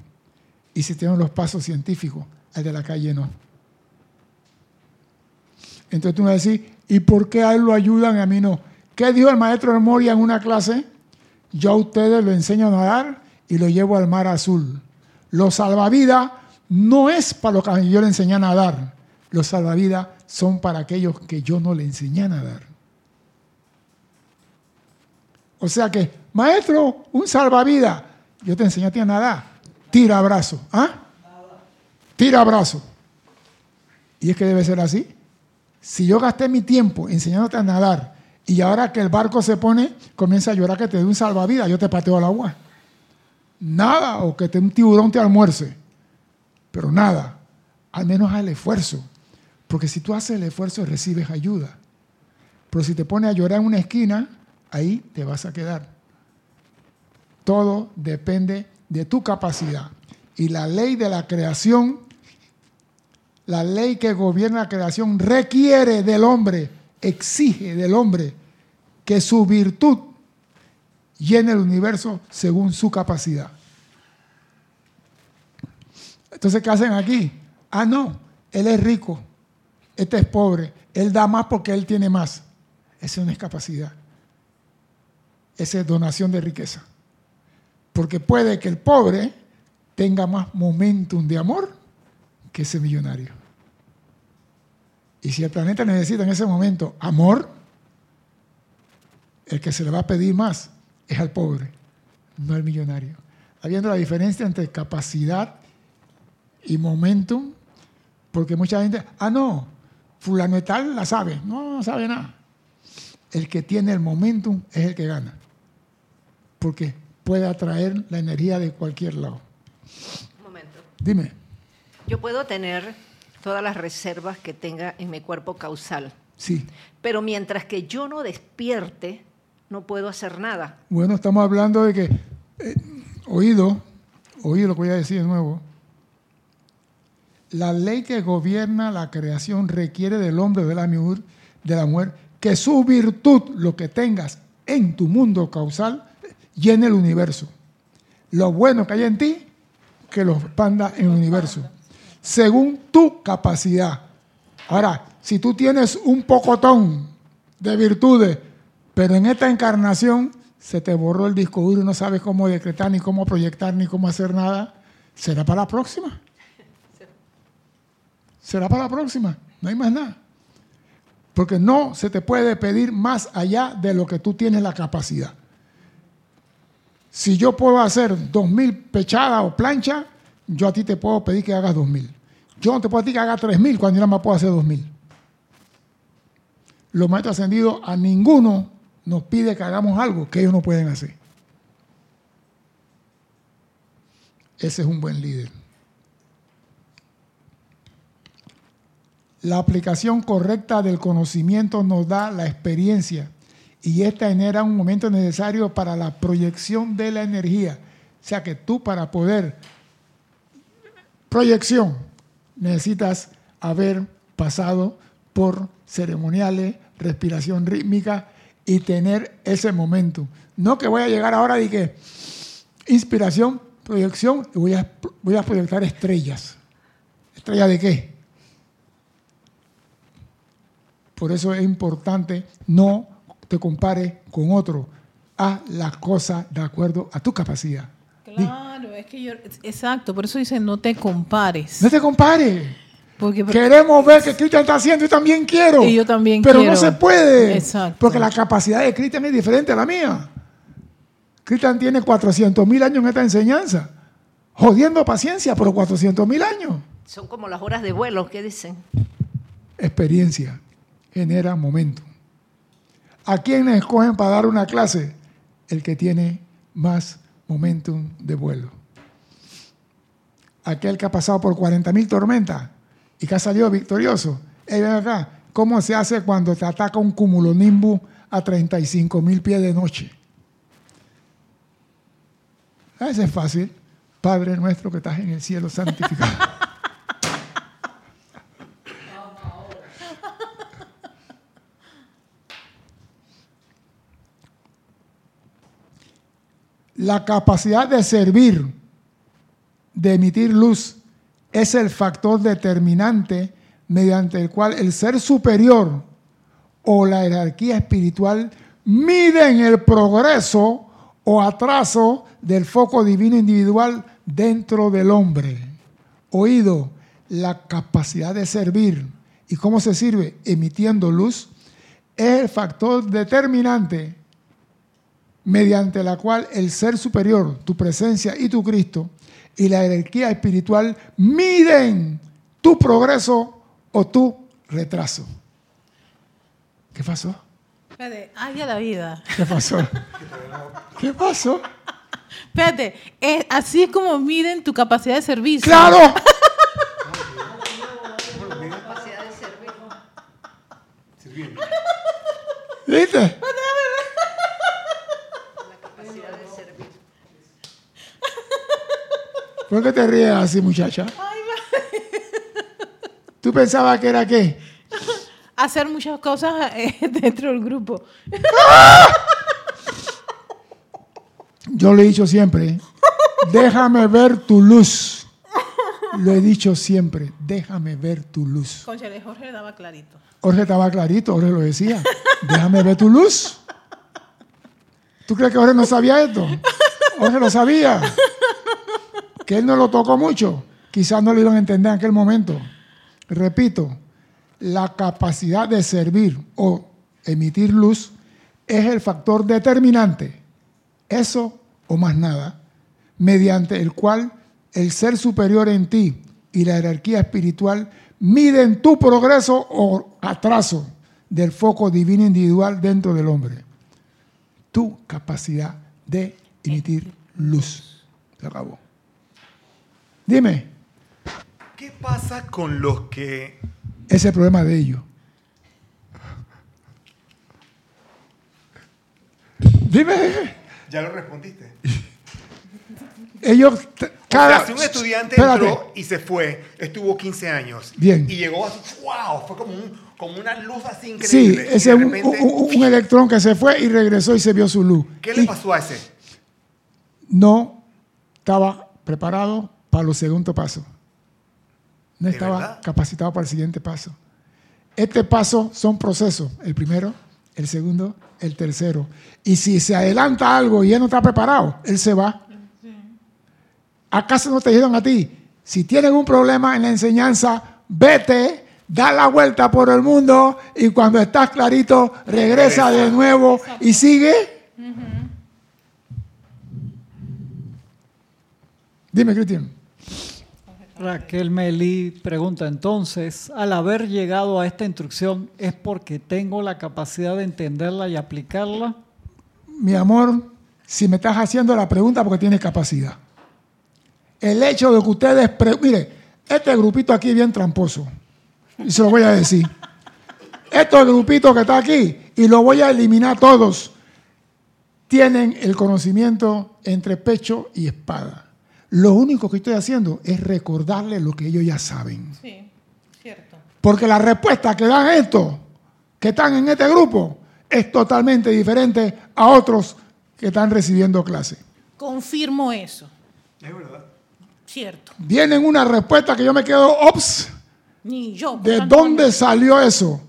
y se te dieron los pasos científicos, al de la calle no. Entonces tú me vas a decir, ¿y por qué a él lo ayudan y a mí no? ¿Qué dijo el maestro de Moria en una clase? Yo a ustedes lo enseño a nadar y lo llevo al mar azul. Los salvavidas no es para los que yo le enseñé a nadar. Los salvavidas son para aquellos que yo no le enseñé a nadar. O sea que, maestro, un salvavidas. Yo te enseñé a ti a nadar. Tira brazo. ¿Ah? Tira brazo. Y es que debe ser así. Si yo gasté mi tiempo enseñándote a nadar y ahora que el barco se pone, comienza a llorar que te dé un salvavidas, yo te pateo al agua. Nada, o que te, un tiburón te almuerce. Pero nada, al menos haz el esfuerzo. Porque si tú haces el esfuerzo, recibes ayuda. Pero si te pones a llorar en una esquina, ahí te vas a quedar. Todo depende de tu capacidad. Y la ley de la creación, la ley que gobierna la creación, requiere del hombre, exige del hombre que su virtud llene el universo según su capacidad. Entonces, ¿qué hacen aquí? Ah, no, él es rico, este es pobre, él da más porque él tiene más. Esa no es capacidad. Esa es donación de riqueza. Porque puede que el pobre tenga más momentum de amor que ese millonario. Y si el planeta necesita en ese momento amor, el que se le va a pedir más es al pobre, no al millonario. Habiendo la diferencia entre capacidad y momentum, porque mucha gente, ah, no, fulano tal la sabe, no, no sabe nada. El que tiene el momentum es el que gana, porque puede atraer la energía de cualquier lado. Un momento. Dime, Yo puedo tener todas las reservas que tenga en mi cuerpo causal, sí. pero mientras que yo no despierte, no puedo hacer nada. Bueno, estamos hablando de que, eh, oído, oído lo que voy a decir de nuevo, la ley que gobierna la creación requiere del hombre, de la, de la mujer, que su virtud, lo que tengas en tu mundo causal, llene el universo. Lo bueno que hay en ti, que lo expanda en el universo, según tu capacidad. Ahora, si tú tienes un pocotón de virtudes, pero en esta encarnación se te borró el disco duro y no sabes cómo decretar, ni cómo proyectar, ni cómo hacer nada, será para la próxima. Será para la próxima, no hay más nada. Porque no se te puede pedir más allá de lo que tú tienes la capacidad. Si yo puedo hacer dos mil pechadas o planchas, yo a ti te puedo pedir que hagas dos mil. Yo no te puedo pedir que hagas tres mil cuando yo nada más puedo hacer dos mil. Los maestros ascendidos a ninguno nos pide que hagamos algo que ellos no pueden hacer. Ese es un buen líder. La aplicación correcta del conocimiento nos da la experiencia y esta genera un momento necesario para la proyección de la energía. O sea que tú para poder proyección necesitas haber pasado por ceremoniales, respiración rítmica y tener ese momento. No que voy a llegar ahora y que inspiración, proyección y voy a, voy a proyectar estrellas. ¿Estrella de qué? Por eso es importante no te compares con otro. Haz las cosas de acuerdo a tu capacidad. Claro, es que yo, exacto, por eso dice no te compares. No te compares. Porque Queremos ver que Cristian está haciendo y también quiero. Y yo también pero quiero. no se puede. Exacto. Porque la capacidad de Cristian es diferente a la mía. Cristian tiene 400 mil años en esta enseñanza. Jodiendo paciencia, pero 400 mil años. Son como las horas de vuelo, ¿qué dicen? Experiencia genera momento. ¿A quién escogen para dar una clase? El que tiene más momentum de vuelo. Aquel que ha pasado por 40 mil tormentas y que ha salido victorioso. Ey, ven acá, ¿cómo se hace cuando te ataca un cumulonimbus a 35 mil pies de noche? Ese es fácil. Padre nuestro que estás en el cielo santificado. La capacidad de servir, de emitir luz, es el factor determinante mediante el cual el ser superior o la jerarquía espiritual miden el progreso o atraso del foco divino individual dentro del hombre. Oído, la capacidad de servir. ¿Y cómo se sirve? Emitiendo luz. Es el factor determinante mediante la cual el ser superior, tu presencia y tu Cristo, y la jerarquía espiritual miden tu progreso o tu retraso. ¿Qué pasó? Espérate, ay, a la vida. ¿Qué pasó? ¿Qué pasó? Espérate, es- así es como miden tu capacidad de servicio. ¡Claro! Capacidad de servir. Sirviendo. ¿Viste? La capacidad de servir. ¿Por qué te ríes así, muchacha? ¿Tú pensabas que era qué? Hacer muchas cosas eh, dentro del grupo. Yo lo he dicho siempre, déjame ver tu luz. Lo he dicho siempre, déjame ver tu luz. Conchale, Jorge daba clarito. Jorge estaba clarito, Jorge lo decía, déjame ver tu luz. ¿Tú crees que Jorge no sabía esto? Jorge lo sabía. Que él no lo tocó mucho. Quizás no lo iban a entender en aquel momento. Repito, la capacidad de servir o emitir luz es el factor determinante. Eso o más nada, mediante el cual el ser superior en ti y la jerarquía espiritual miden tu progreso o atraso del foco divino individual dentro del hombre. Tu capacidad de emitir luz. Se acabó. Dime, ¿Qué pasa con los que ese es el problema de ellos. Dime, ya lo respondiste? ellos cada o sea, si un estudiante Espérate. entró y se fue, estuvo 15 años Bien. y llegó así, wow, fue como, un- como una luz así Sí, increíble. y ese es un, un- un electrón que se fue y regresó y se vio su luz. ¿Qué le Y pasó a ese? No estaba preparado para los segundos pasos. No ¿De estaba verdad? capacitado para el siguiente paso. Este paso son procesos. El primero, el segundo, el tercero. Y si se adelanta algo y él no está preparado, él se va. ¿Acaso no te dijeron a ti? Si tienes un problema en la enseñanza, vete, da la vuelta por el mundo y cuando estás clarito, regresa de nuevo y sigue. Dime, Cristian. Raquel Meli pregunta entonces, al haber llegado a esta instrucción, ¿es porque tengo la capacidad de entenderla y aplicarla? Mi amor, si me estás haciendo la pregunta porque tienes capacidad. El hecho de que ustedes... Mire, este grupito aquí bien tramposo. Y se lo voy a decir. Estos grupitos que está aquí, y lo voy a eliminar todos, tienen el conocimiento entre pecho y espada. Lo único que estoy haciendo es recordarles lo que ellos ya saben. Sí, cierto. Porque la respuesta que dan estos, que están en este grupo, es totalmente diferente a otros que están recibiendo clase. Confirmo eso. Es verdad. Cierto. Vienen una respuesta que yo me quedo, ops, Ni yo. ¿de dónde salió eso?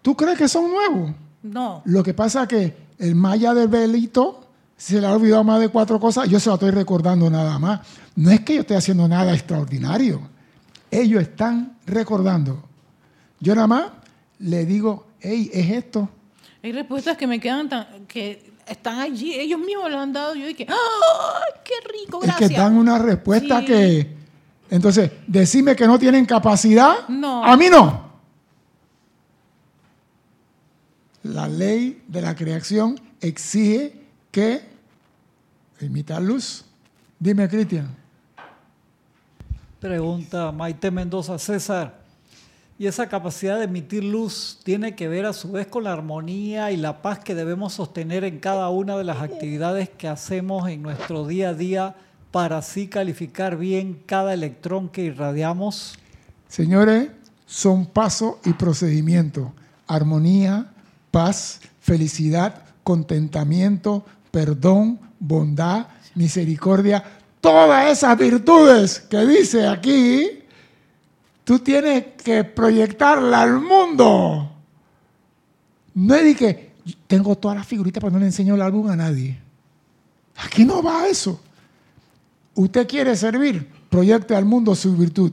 ¿Tú crees que son nuevos? No. Lo que pasa es que el maya del velito se le ha olvidado más de cuatro cosas, yo se lo estoy recordando nada más. No es que yo esté haciendo nada extraordinario. Ellos están recordando. Yo nada más le digo, hey, es esto. Hay respuestas que me quedan tan, que están allí, ellos mismos lo han dado. Yo dije, ¡ay, qué rico! Es Gracias. que dan una respuesta Sí. que... Entonces, decime que no tienen capacidad. No. A mí no. La ley de la creación exige que emita luz. Dime, Cristian. Pregunta Maite Mendoza César. ¿Y esa capacidad de emitir luz tiene que ver a su vez con la armonía y la paz que debemos sostener en cada una de las actividades que hacemos en nuestro día a día para así calificar bien cada electrón que irradiamos? Señores, son pasos y procedimientos. Armonía, paz, felicidad, contentamiento, perdón, bondad, misericordia. Todas esas virtudes que dice aquí, tú tienes que proyectarla al mundo. No es de que tengo todas las figuritas, pero no le enseño el álbum a nadie. Aquí no va eso. Usted quiere servir, proyecte al mundo su virtud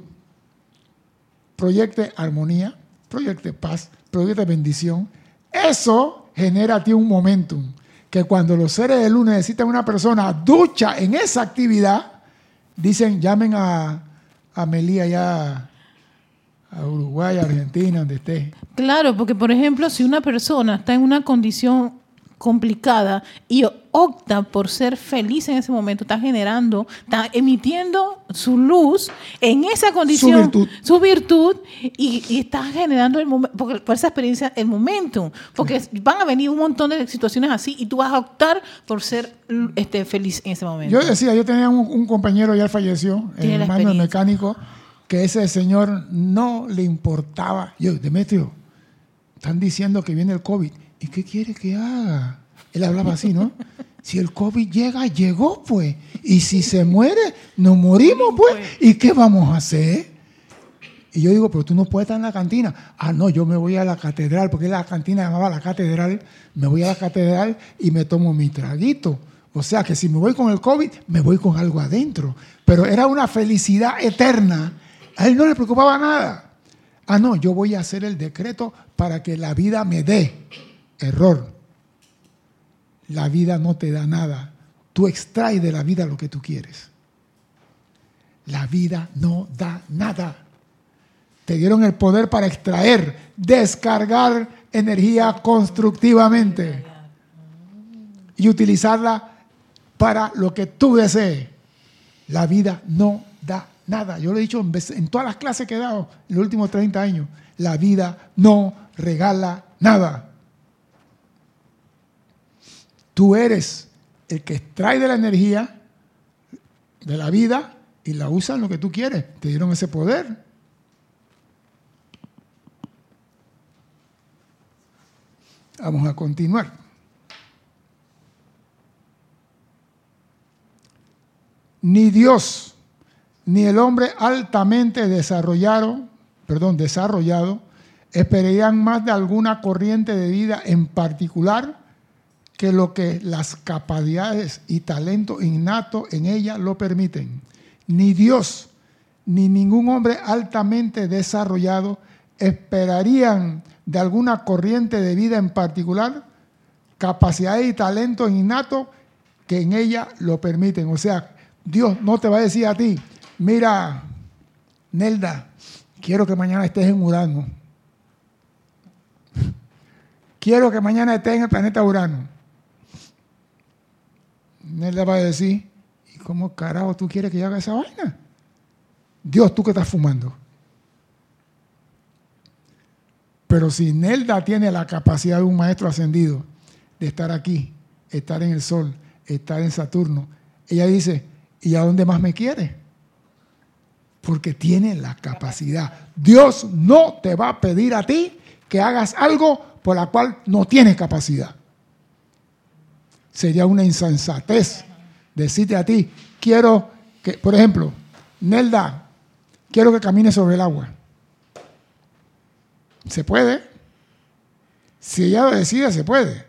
proyecte armonía, proyecte paz, proyecte bendición. Eso genera a ti un momentum que cuando los seres de luz necesitan una persona ducha en esa actividad, dicen, llamen a, a Melía ya a Uruguay, Argentina, donde esté. Claro, porque por ejemplo, si una persona está en una condición complicada y opta por ser feliz en ese momento, está generando, está emitiendo su luz en esa condición, virtud. su virtud, y, y está generando el porque por esa experiencia el momentum, porque van a venir un montón de situaciones así y tú vas a optar por ser este, feliz en ese momento. Yo decía, yo tenía un, un compañero, ya falleció, el hermano mecánico, que ese señor no le importaba. Yo, Demetrio, están diciendo que viene el COVID. ¿Y qué quiere que haga? Él hablaba así, ¿no? Si el COVID llega, llegó, pues. Y si se muere, nos morimos, pues. ¿Y qué vamos a hacer? Y yo digo, pero tú no puedes estar en la cantina. Ah, no, yo me voy a la catedral, porque la cantina llamaba la catedral. Me voy a la catedral y me tomo mi traguito. O sea que si me voy con el COVID, me voy con algo adentro. Pero era una felicidad eterna. A él no le preocupaba nada. Ah, no, yo voy a hacer el decreto para que la vida me dé. Error. La vida no te da nada. Tú extraes de la vida lo que tú quieres. La vida no da nada. Te dieron el poder para extraer, descargar energía constructivamente y utilizarla para lo que tú desees. La vida no da nada. Yo lo he dicho en, en todas las clases que he dado en los últimos 30 años. La vida no regala nada. Tú eres el que extrae de la energía de la vida y la usa en lo que tú quieres. Te dieron ese poder. Vamos a continuar. Ni Dios ni el hombre altamente desarrollado, perdón, desarrollado, esperarían más de alguna corriente de vida en particular que lo que las capacidades y talento innato en ella lo permiten. Ni Dios ni ningún hombre altamente desarrollado esperarían de alguna corriente de vida en particular capacidades y talento innato que en ella lo permiten. O sea, Dios no te va a decir a ti, mira, Nelda, quiero que mañana estés en Urano. Quiero que mañana estés en el planeta Urano. Nelda va a decir, ¿y cómo carajo tú quieres que yo haga esa vaina? Dios, tú que estás fumando. Pero si Nelda tiene la capacidad de un maestro ascendido de estar aquí, estar en el Sol, estar en Saturno, ella dice, ¿y a dónde más me quiere? Porque tiene la capacidad. Dios no te va a pedir a ti que hagas algo por la cual no tienes capacidad. Sería una insensatez decirte a ti, quiero que, por ejemplo, Nelda, quiero que camine sobre el agua. Se puede. Si ella lo decide, se puede.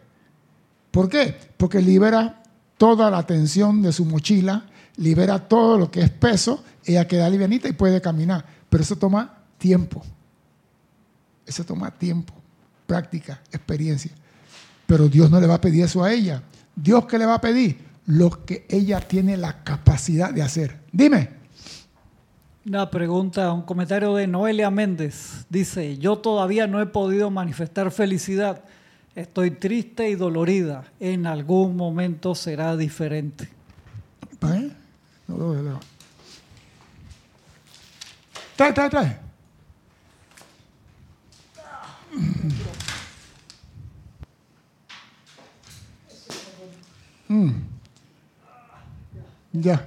¿Por qué? Porque libera toda la tensión de su mochila, libera todo lo que es peso, ella queda livianita y puede caminar. Pero eso toma tiempo. Eso toma tiempo, práctica, experiencia. Pero Dios no le va a pedir eso a ella. Dios que le va a pedir lo que ella tiene la capacidad de hacer. Dime. Una pregunta, un comentario de Noelia Méndez. Dice, yo todavía no he podido manifestar felicidad. Estoy triste y dolorida. En algún momento será diferente. ¿Eh? No, no, no. Trae, trae, trae. Mm. Ya.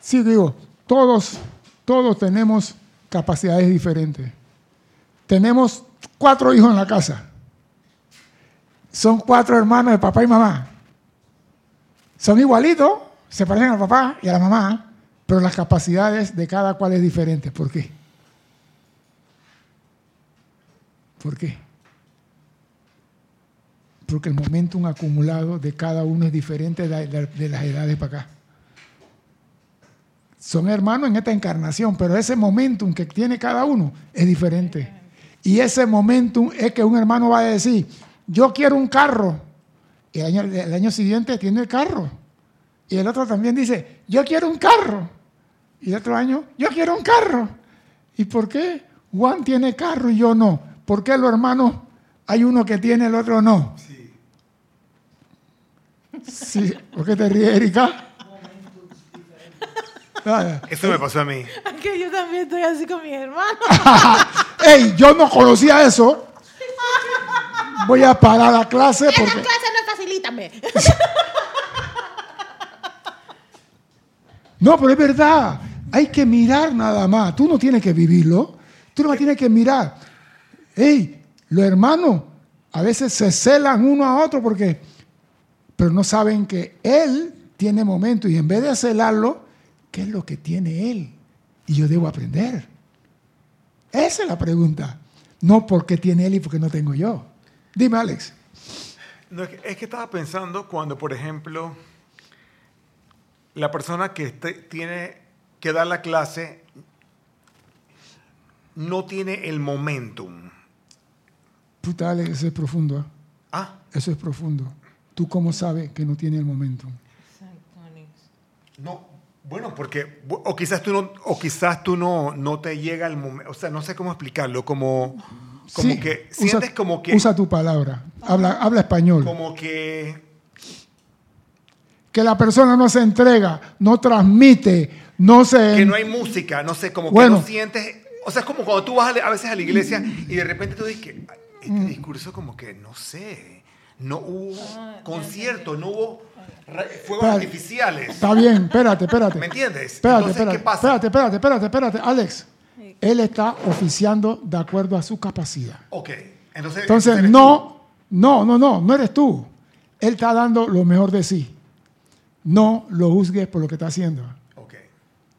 Sí, digo, todos, todos tenemos capacidades diferentes. Tenemos cuatro hijos en la casa. Son cuatro hermanos de papá y mamá. Son igualitos, se parecen al papá y a la mamá, pero las capacidades de cada cual es diferente. ¿Por qué? ¿Por qué? Porque el momentum acumulado de cada uno es diferente de, las edades para acá. Son hermanos en esta encarnación, pero ese momentum que tiene cada uno es diferente. Y ese momentum es que un hermano va a decir, yo quiero un carro, Y el año siguiente tiene el carro. Y el otro también dice, yo quiero un carro. Y el otro año, yo quiero un carro. ¿Y por qué Juan tiene carro y yo no? ¿Por qué los hermanos hay uno que tiene, el otro no? Sí. Sí. ¿Por qué te ríes, Erika? Eso me pasó a mí. Que yo también estoy así con mis hermanos. ¡Ey! Yo no conocía eso. Voy a parar la clase La porque... clase no es facilítame. No, pero es verdad. Hay que mirar nada más. Tú no tienes que vivirlo. Tú no tienes que mirar. Ey, los hermanos a veces se celan uno a otro porque, pero no saben que él tiene momento y en vez de celarlo, ¿qué es lo que tiene él? Y yo debo aprender. Esa es la pregunta. No por qué tiene él y por qué no tengo yo. Dime, Alex. Es, que, es que estaba pensando cuando, por ejemplo, la persona que tiene que dar la clase no tiene el momentum. Puta, Alex, eso es profundo. ¿eh? Ah, Eso es profundo. ¿Tú cómo sabes que no tiene el momento? no, bueno, porque, o quizás tú no, o quizás tú no, no te llega el momento, o sea, no sé cómo explicarlo, como, como Sí, que, usa- sientes como que, Usa tu palabra. Habla, habla español. como que, Que la persona no se entrega, no transmite, no se... que no hay música, no sé, como Bueno. que no sientes, o sea, es como cuando tú vas a veces a la iglesia y de repente tú dices que este Mm. discurso como que, no sé, no hubo concierto, no hubo fuegos Espérate. artificiales. Está bien, espérate, espérate. ¿Me entiendes? Espérate, Entonces, espérate, ¿qué pasa? espérate, espérate, espérate, espérate. Alex, él está oficiando de acuerdo a su capacidad. Ok, entonces... Entonces, no, no, no, no, no eres tú. Él está dando lo mejor de sí. No lo juzgues por lo que está haciendo. Ok,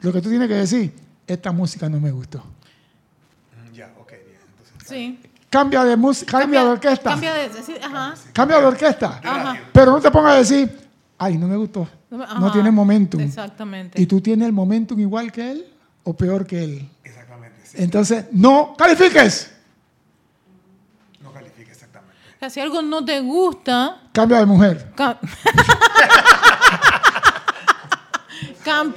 Lo que tú tienes que decir, esta música no me gustó. Mm, ya, ok, bien. Entonces, Sí. Cambia de música, cambia, de orquesta. Cambia de. sí, ajá. Cambia de orquesta. Ajá. Pero no te pongas a decir, ay, no me gustó. No tiene momentum. Exactamente. ¿Y tú tienes el momentum igual que él o peor que él? exactamente, sí. Entonces, no califiques. No califica exactamente. O sea, si algo no te gusta, Cambia de mujer. Cam- Cam-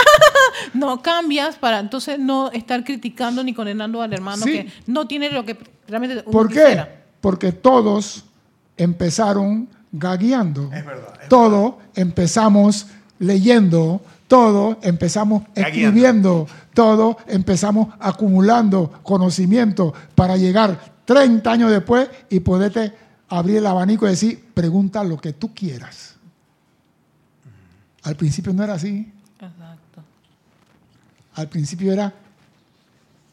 no cambias para entonces no estar criticando ni condenando al hermano Sí. que no tiene lo que realmente uno ¿Por qué? quisiera. Porque todos empezaron gagueando. Es verdad, es Todos empezamos leyendo. Todos empezamos Gagueando. escribiendo. Todos empezamos acumulando conocimiento para llegar 30 años después y poderte abrir el abanico y decir, pregunta lo que tú quieras. Al principio no era así. Exacto. Al principio era,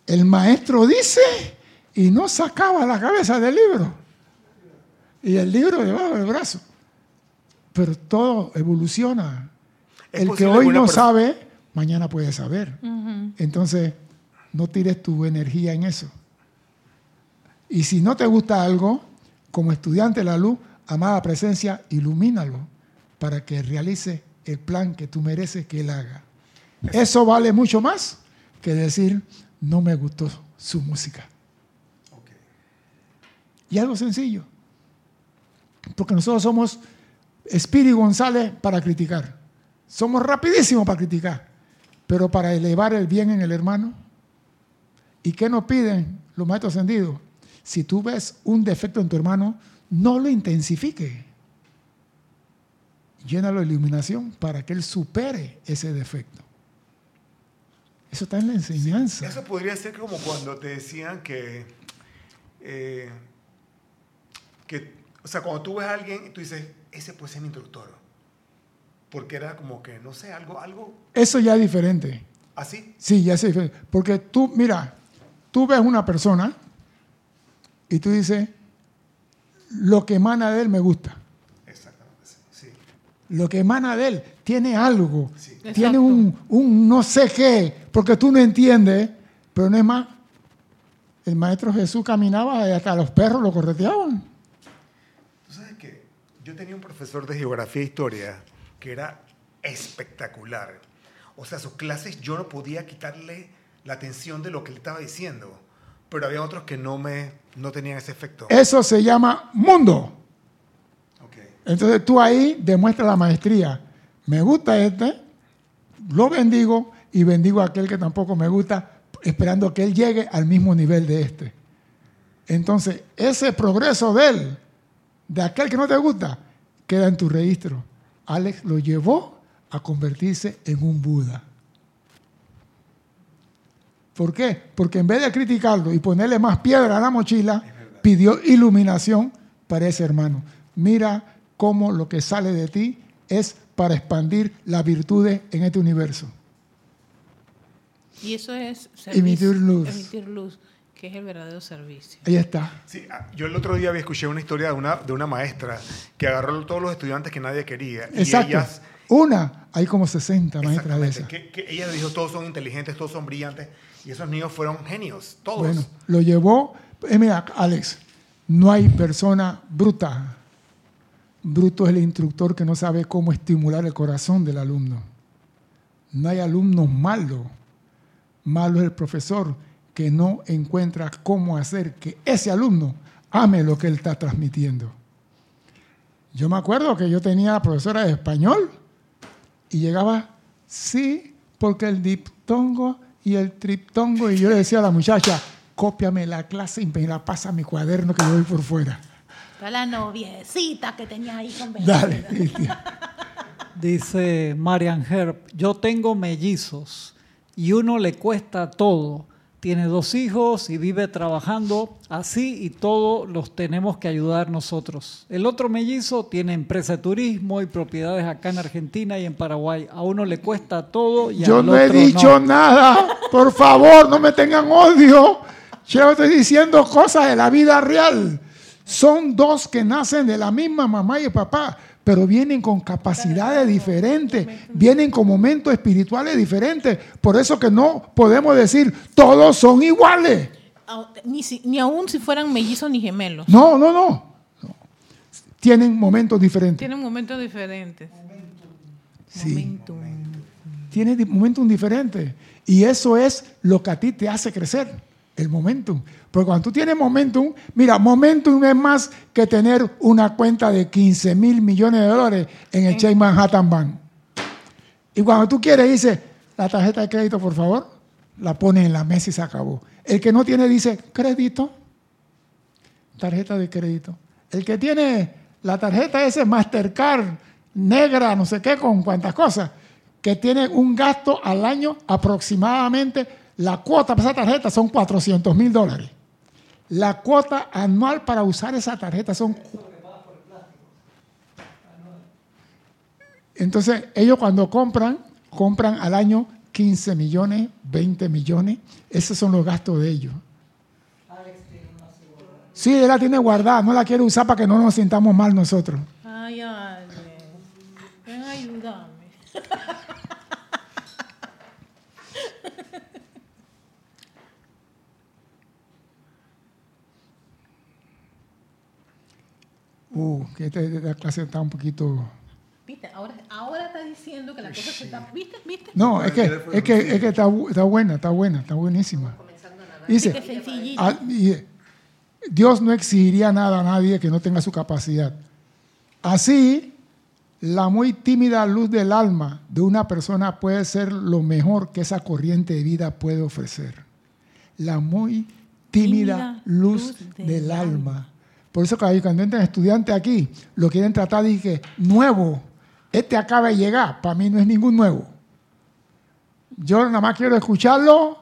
el maestro dice y no sacaba la cabeza del libro. Y el libro debajo del brazo. Pero todo evoluciona. ¿Es El que hoy no sabe, mañana puede saber. Entonces, no tires tu energía en eso. Y si no te gusta algo, como estudiante de la luz, amada presencia, ilumínalo para que realice el plan que tú mereces que él haga. Eso vale mucho más que decir, no me gustó su música. Y algo sencillo. Porque nosotros somos Espíritu González para criticar. Somos rapidísimos para criticar. Pero para elevar el bien en el hermano. ¿Y qué nos piden los maestros ascendidos? Si tú ves un defecto en tu hermano, no lo intensifique. Llénalo de iluminación para que él supere ese defecto. Eso está en la enseñanza. Eso podría ser como cuando te decían que, eh, que, o sea, cuando tú ves a alguien y tú dices, ese puede ser mi instructor. Porque era como que, no sé, algo, algo Eso ya es diferente. así. Sí, ya sé. Porque tú, mira, tú ves una persona y tú dices, lo que emana de él me gusta. Exactamente, sí. Lo que emana de él tiene algo. Sí. Tiene un, un no sé qué, porque tú no entiendes, pero no es más. El maestro Jesús caminaba y hasta los perros lo correteaban. Yo tenía un profesor de geografía e historia que era espectacular. O sea, sus clases yo no podía quitarle la atención de lo que le estaba diciendo. Pero había otros que no me no tenían ese efecto. Eso se llama mundo. Entonces tú ahí demuestras la maestría. Me gusta este, lo bendigo y bendigo a aquel que tampoco me gusta, esperando que él llegue al mismo nivel de este. Entonces, ese progreso de él, de aquel que no te gusta, queda en tu registro. Alex lo llevó a convertirse en un Buda. ¿Por qué? Porque en vez de criticarlo y ponerle más piedra a la mochila, pidió iluminación para ese hermano. Mira cómo lo que sale de ti es para expandir las virtudes en este universo. Y eso es Emitir luz. Emitir luz, que es el verdadero servicio. Ahí está. Sí, ah, yo el otro día había escuchado una historia de una, de una maestra que agarró a todos los estudiantes que nadie quería. Y Exacto. ellas, Una, hay como 60 maestras de esas. que, que ella dijo, todos son inteligentes, todos son brillantes. Y esos niños fueron genios, todos. Bueno, lo llevó. eh, mira, Alex, no hay persona bruta. Bruto es el instructor que no sabe cómo estimular el corazón del alumno. No hay alumnos malos. Malo es el profesor que no encuentra cómo hacer que ese alumno ame lo que él está transmitiendo. Yo me acuerdo que yo tenía profesora de español y llegaba, sí, porque el diptongo y el triptongo, y yo le decía a la muchacha, cópiame la clase y me la pasa a mi cuaderno que yo voy por fuera. Para la noviecita que tenía ahí con Dale. Dice Marian Herb, yo tengo mellizos y uno le cuesta todo. Tiene dos hijos y vive trabajando así y todos los tenemos que ayudar nosotros. El otro mellizo tiene empresa de turismo y propiedades acá en Argentina y en Paraguay. A uno le cuesta todo y Yo al no he otro dicho nada. Por favor, no me tengan odio. Yo estoy diciendo cosas de la vida real. Son dos que nacen de la misma mamá y papá, pero vienen con capacidades diferentes, vienen con momentos espirituales diferentes. Por eso que no podemos decir todos son iguales. Ni, si- ni aún si fueran mellizos ni gemelos. No, no, no. No. Tienen momentos diferentes. Tienen momentos diferentes. Sí. Momentum. Tiene di- momentum diferentes. Y eso es lo que a ti te hace crecer, el momentum. Porque cuando tú tienes momentum, mira, momentum es más que tener una cuenta de 15 mil millones de dólares en el Chase Manhattan Bank. Y cuando tú quieres, dice, la tarjeta de crédito, por favor, la pones en la mesa y se acabó. El que no tiene, dice, crédito, tarjeta de crédito. El que tiene la tarjeta ese Mastercard negra, no sé qué, con cuantas cosas, que tiene un gasto al año aproximadamente, la cuota para esa tarjeta son 400 mil dólares. La cuota anual para usar esa tarjeta son... Entonces, ellos cuando compran, compran al año 15 millones, 20 millones. Esos son los gastos de ellos. Sí, él la tiene guardada, no la quiere usar para que no nos sintamos mal nosotros. Ay, Ale. Ven a Uh, que esta, esta clase está un poquito... ¿Viste? Ahora, ahora está diciendo que la cosa se está. ¿Viste? ¿Viste? No, es que, es que, es que está, está buena, está buena, está buenísima. Dice, ah, y, Dios no exigiría nada a nadie que no tenga su capacidad. Así, la muy tímida luz del alma de una persona puede ser lo mejor que esa corriente de vida puede ofrecer. La muy tímida, Tímida luz, luz del del alma. Por eso que cuando entran estudiantes aquí, lo quieren tratar de que nuevo. Este acaba de llegar, para mí no es ningún nuevo. Yo nada más quiero escucharlo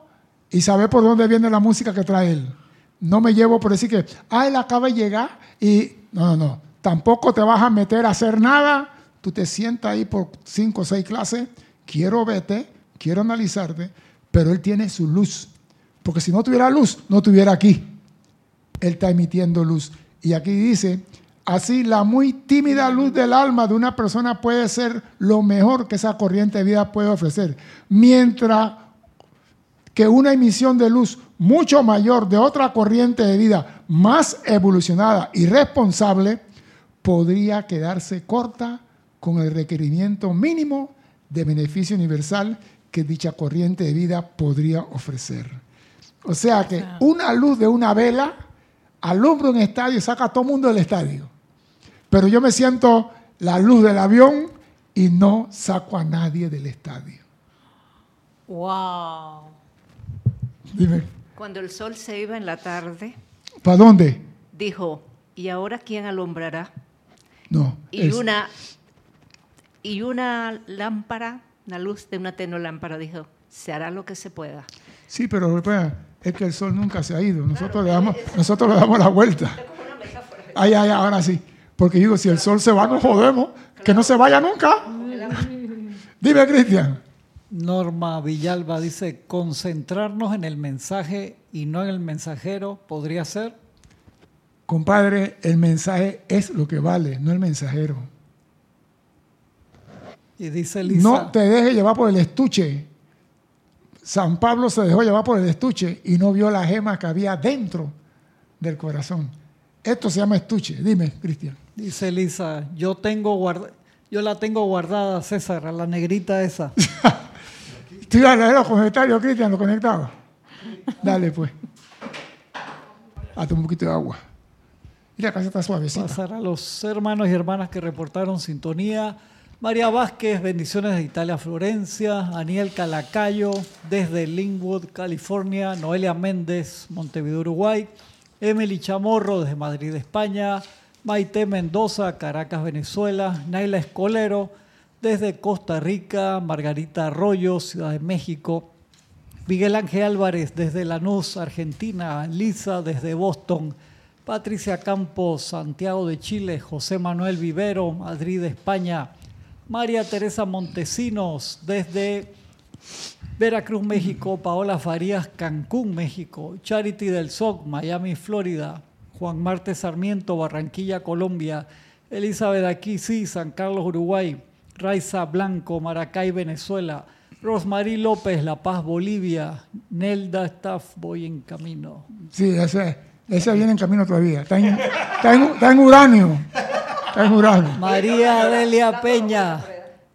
y saber por dónde viene la música que trae él. No me llevo por decir que, ah, él acaba de llegar y... No, no, no. Tampoco te vas a meter a hacer nada. Tú te sientas ahí por cinco o seis clases. Quiero verte, quiero analizarte, pero él tiene su luz. Porque si no tuviera luz, no estuviera aquí. Él está emitiendo luz. Y aquí dice, así la muy tímida luz del alma de una persona puede ser lo mejor que esa corriente de vida puede ofrecer. Mientras que una emisión de luz mucho mayor de otra corriente de vida más evolucionada y responsable podría quedarse corta con el requerimiento mínimo de beneficio universal que dicha corriente de vida podría ofrecer. O sea que una luz de una vela alumbra un estadio y saca a todo el mundo del estadio. Pero yo me siento la luz del avión y no saco a nadie del estadio. Wow. Dime, Cuando el sol se iba en la tarde, ¿para dónde? dijo, ¿y ahora quién alumbrará? No. Y es- una, y una lámpara, una luz de una tenolámpara, dijo, se hará lo que se pueda. Sí, pero es que el sol nunca se ha ido. Nosotros, le, damos, nosotros le damos la vuelta. Ay, ay, ahora sí. Porque digo, si el sol se va, nos jodemos. Que no se vaya nunca. Dime, Cristian. Norma Villalba dice, concentrarnos en el mensaje y no en el mensajero, ¿podría ser? Compadre, el mensaje es lo que vale, no el mensajero. Y dice Lisa, No te dejes llevar por el estuche. San Pablo se dejó llevar por el estuche y no vio la gema que había dentro del corazón. Esto se llama estuche. Dime, Cristian. dice Lisa, yo tengo guarda- yo la tengo guardada, César, a la negrita esa. Ibas a leer los comentarios, Cristian, lo conectaba. Dale, pues. Hasta un poquito de agua. Y la casa está suavecita. Pasar a los hermanos y hermanas que reportaron sintonía. María Vázquez, bendiciones de Italia, Florencia. Aniel Calacayo, desde Linwood, California. Noelia Méndez, Montevideo, Uruguay. Emily Chamorro, desde Madrid, España. Maite Mendoza, Caracas, Venezuela. Naila Escolero, desde Costa Rica. Margarita Arroyo, Ciudad de México. Miguel Ángel Álvarez desde Lanús, Argentina, Lisa desde Boston, Patricia Campos, Santiago de Chile, José Manuel Vivero, Madrid, España, María Teresa Montesinos desde Veracruz, México, Paola Farías, Cancún, México, Charity del SOC, Miami, Florida, Juan Marte Sarmiento, Barranquilla, Colombia, Elizabeth Aquisi, San Carlos, Uruguay, Raiza Blanco, Maracay, Venezuela, Rosmarie López, La Paz, Bolivia, Nelda Staff, voy en camino. Sí, ese, ese viene en camino todavía. Está en, está en- está en uranio. En. María Delia Peña,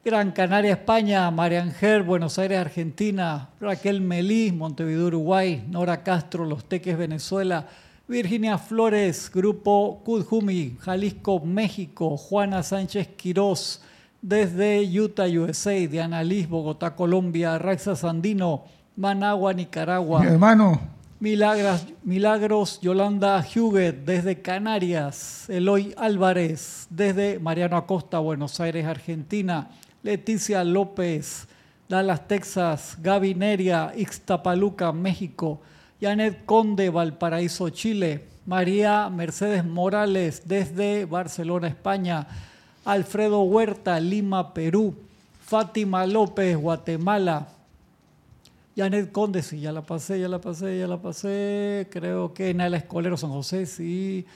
Gran Canaria, España. María Ángel, Buenos Aires, Argentina. Raquel Melí, Montevideo, Uruguay. Nora Castro, Los Teques, Venezuela. Virginia Flores, Grupo Kudjumi, Jalisco, México. Juana Sánchez Quirós, desde Utah, USA. Diana Liz, Bogotá, Colombia. Raxa Sandino, Managua, Nicaragua. Mi hermano, Milagros Yolanda Huguet desde Canarias, Eloy Álvarez desde Mariano Acosta, Buenos Aires, Argentina, Leticia López, Dallas, Texas, Gaby Neria, Ixtapaluca, México, Janet Conde, Valparaíso, Chile, María Mercedes Morales desde Barcelona, España, Alfredo Huerta, Lima, Perú, Fátima López, Guatemala, Janet Conde, sí, ya la pasé, ya la pasé, ya la pasé. Creo que Naila Escolero, San José, sí.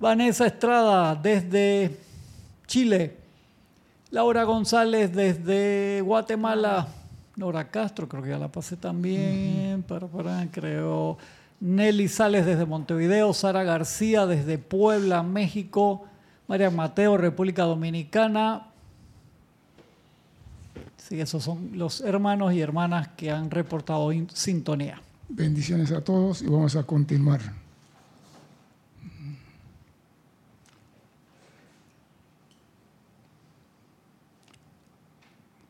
Vanessa Estrada, desde Chile. Laura González, desde Guatemala. Nora Castro, creo que ya la pasé también. Para, para, creo. Nelly Sales, desde Montevideo. Sara García, desde Puebla, México. María Mateo, República Dominicana. Sí, esos son los hermanos y hermanas que han reportado in- sintonía. bendiciones a todos y vamos a continuar.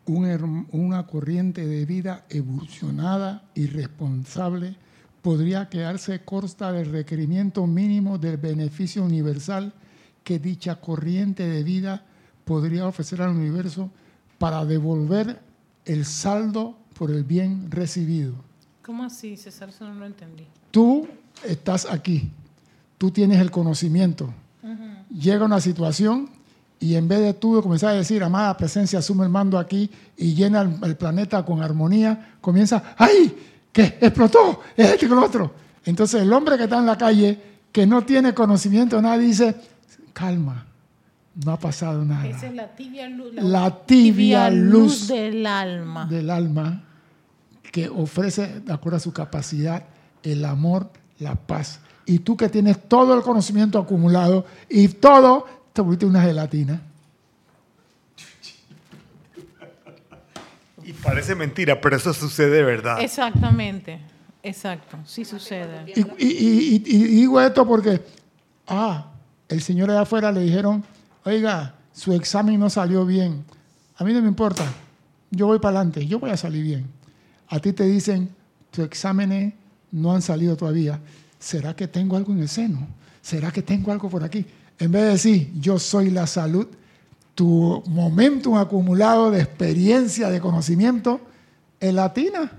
Una corriente de vida evolucionada y responsable podría quedarse corta del requerimiento mínimo del beneficio universal que dicha corriente de vida podría ofrecer al universo para devolver el saldo por el bien recibido. ¿Cómo así, César? Eso no lo entendí. Tú estás aquí, tú tienes el conocimiento. Llega una situación y en vez de tú comenzar a decir, amada presencia, asume el mando aquí y llena el, el planeta con armonía, comienza, ¡ay! que explotó, es este con lo otro. Entonces el hombre que está en la calle, que no tiene conocimiento de nada, dice, calma, no ha pasado nada. Esa es la tibia luz. La tibia luz del alma. del alma que ofrece, de acuerdo a su capacidad, el amor, la paz. Y tú que tienes todo el conocimiento acumulado y todo, te volviste una gelatina. Y parece mentira, pero eso sucede de verdad. Exactamente. Exacto. Sí sucede. Y, y- y- y- y digo esto porque, ah, el señor allá afuera le dijeron, oiga, su examen no salió bien. A mí no me importa. Yo voy para adelante, yo voy a salir bien. A ti te dicen, tus exámenes no han salido todavía. ¿Será que tengo algo en el seno? ¿Será que tengo algo por aquí? En vez de decir, yo soy la salud, tu momentum acumulado de experiencia, de conocimiento, es latina.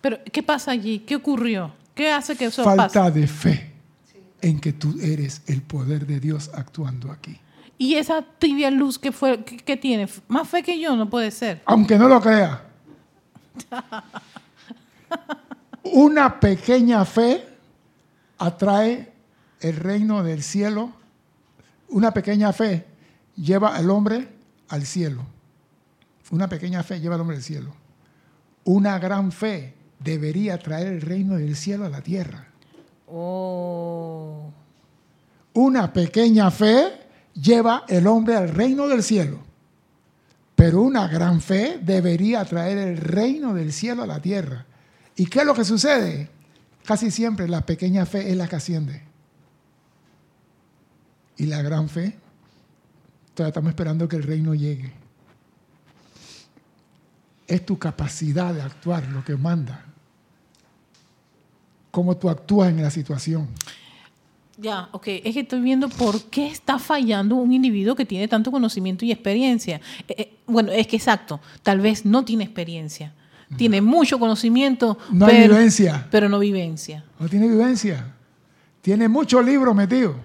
Pero, ¿qué pasa allí? ¿Qué ocurrió? ¿Qué hace que eso Falta pase? de fe en que tú eres el poder de Dios actuando aquí. Y esa tibia luz que fue, que, que tiene, más fe que yo no puede ser. Aunque no lo crea. Una pequeña fe atrae el reino del cielo. Una pequeña fe lleva al hombre al cielo. Una pequeña fe lleva al hombre al cielo. Una gran fe debería traer el reino del cielo a la tierra. Oh. Una pequeña fe lleva el hombre al reino del cielo. Pero una gran fe debería traer el reino del cielo a la tierra. ¿Y qué es lo que sucede? Casi siempre la pequeña fe es la que asciende. Y la gran fe, todavía estamos esperando que el reino llegue. Es tu capacidad de actuar lo que manda. Cómo tú actúas en la situación. Ya, ok. Es que estoy viendo por qué está fallando un individuo que tiene tanto conocimiento y experiencia. Eh, eh, bueno, es que exacto. Tal vez no tiene experiencia. Tiene mucho conocimiento, No hay pero, vivencia. pero no vivencia. No tiene vivencia. Tiene muchos libros metidos,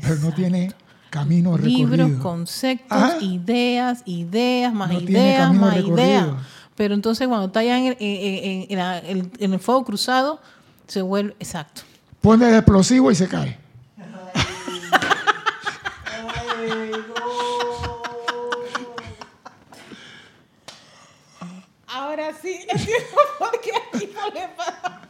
pero no tiene camino recorrido. Libros, conceptos, Ajá. ideas, ideas, más No ideas, más recorrido. ideas. Pero entonces cuando está allá en en- en- en el fuego cruzado, se vuelve exacto. Pone el explosivo y se cae. Ahora sí, entiendo por qué a tipo le pasa.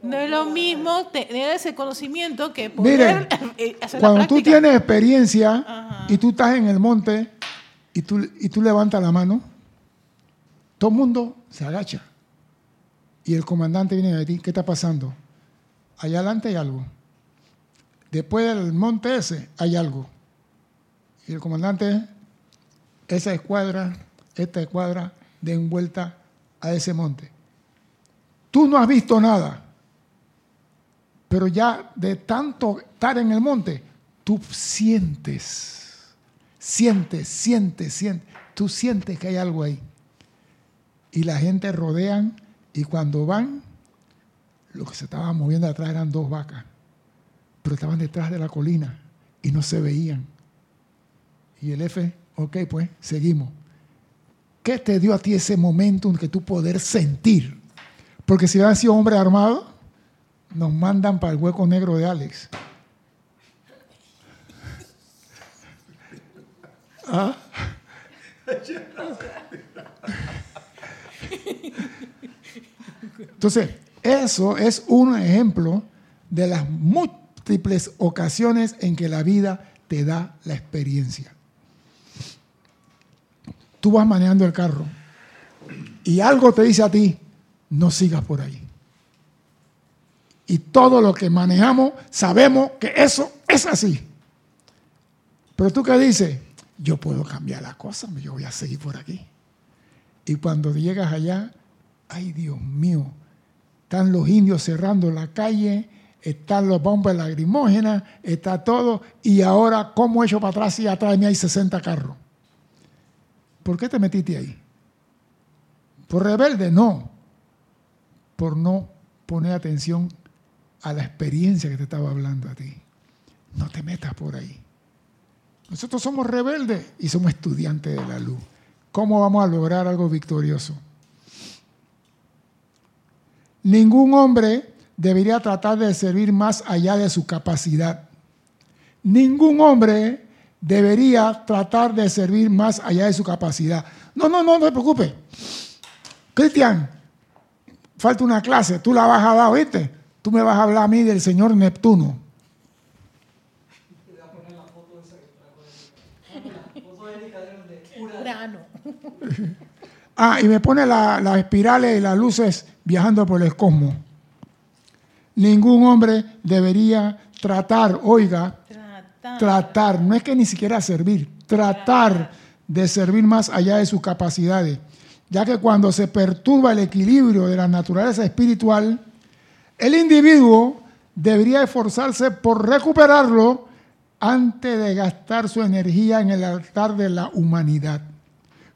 No es lo mismo tener ese conocimiento que poder Miren, eh, hacer la Cuando tú tienes experiencia Ajá. y tú estás en el monte y tú, y tú levantas la mano, todo el mundo se agacha. Y el comandante viene a ti, ¿qué está pasando? Allá adelante hay algo. Después del monte ese hay algo. Y el comandante, esa escuadra, esta escuadra, den vuelta a ese monte. Tú no has visto nada, pero ya de tanto estar en el monte, tú sientes, sientes, sientes, sientes, tú sientes que hay algo ahí. Y la gente rodean y cuando van, lo que se estaba moviendo atrás eran dos vacas, pero estaban detrás de la colina y no se veían. Y el F, ok, pues seguimos. ¿Qué te dio a ti ese momento en que tú poder sentir? Porque si hubieran sido hombre armado, nos mandan para el hueco negro de Alex. ¿Ah? Entonces, eso es un ejemplo de las múltiples ocasiones en que la vida te da la experiencia. Tú vas manejando el carro y algo te dice a ti, no sigas por ahí. Y todo lo que manejamos sabemos que eso es así. Pero tú qué dices, yo puedo cambiar las cosas, yo voy a seguir por aquí. Y cuando llegas allá, ay Dios mío, están los indios cerrando la calle, están los bombas lacrimógenas, está todo, y ahora, ¿cómo he hecho para atrás y atrás de mí hay 60 carros? ¿Por qué te metiste ahí? ¿Por rebelde? No. Por no poner atención a la experiencia que te estaba hablando a ti. No te metas por ahí. Nosotros somos rebeldes y somos estudiantes de la luz. ¿Cómo vamos a lograr algo victorioso? Ningún hombre debería tratar de servir más allá de su capacidad. Ningún hombre debería tratar de servir más allá de su capacidad. No, no, no, no te preocupes. Cristian, falta una clase, tú la vas a dar, ¿oíste? Tú me vas a hablar a mí del señor Neptuno. Urano. Ah, y me pone la- las espirales y las luces viajando por el cosmos. ningún hombre debería tratar, oiga, Tratar. tratar, no es que ni siquiera servir, tratar de servir más allá de sus capacidades, ya que cuando se perturba el equilibrio de la naturaleza espiritual, el individuo debería esforzarse por recuperarlo antes de gastar su energía en el altar de la humanidad.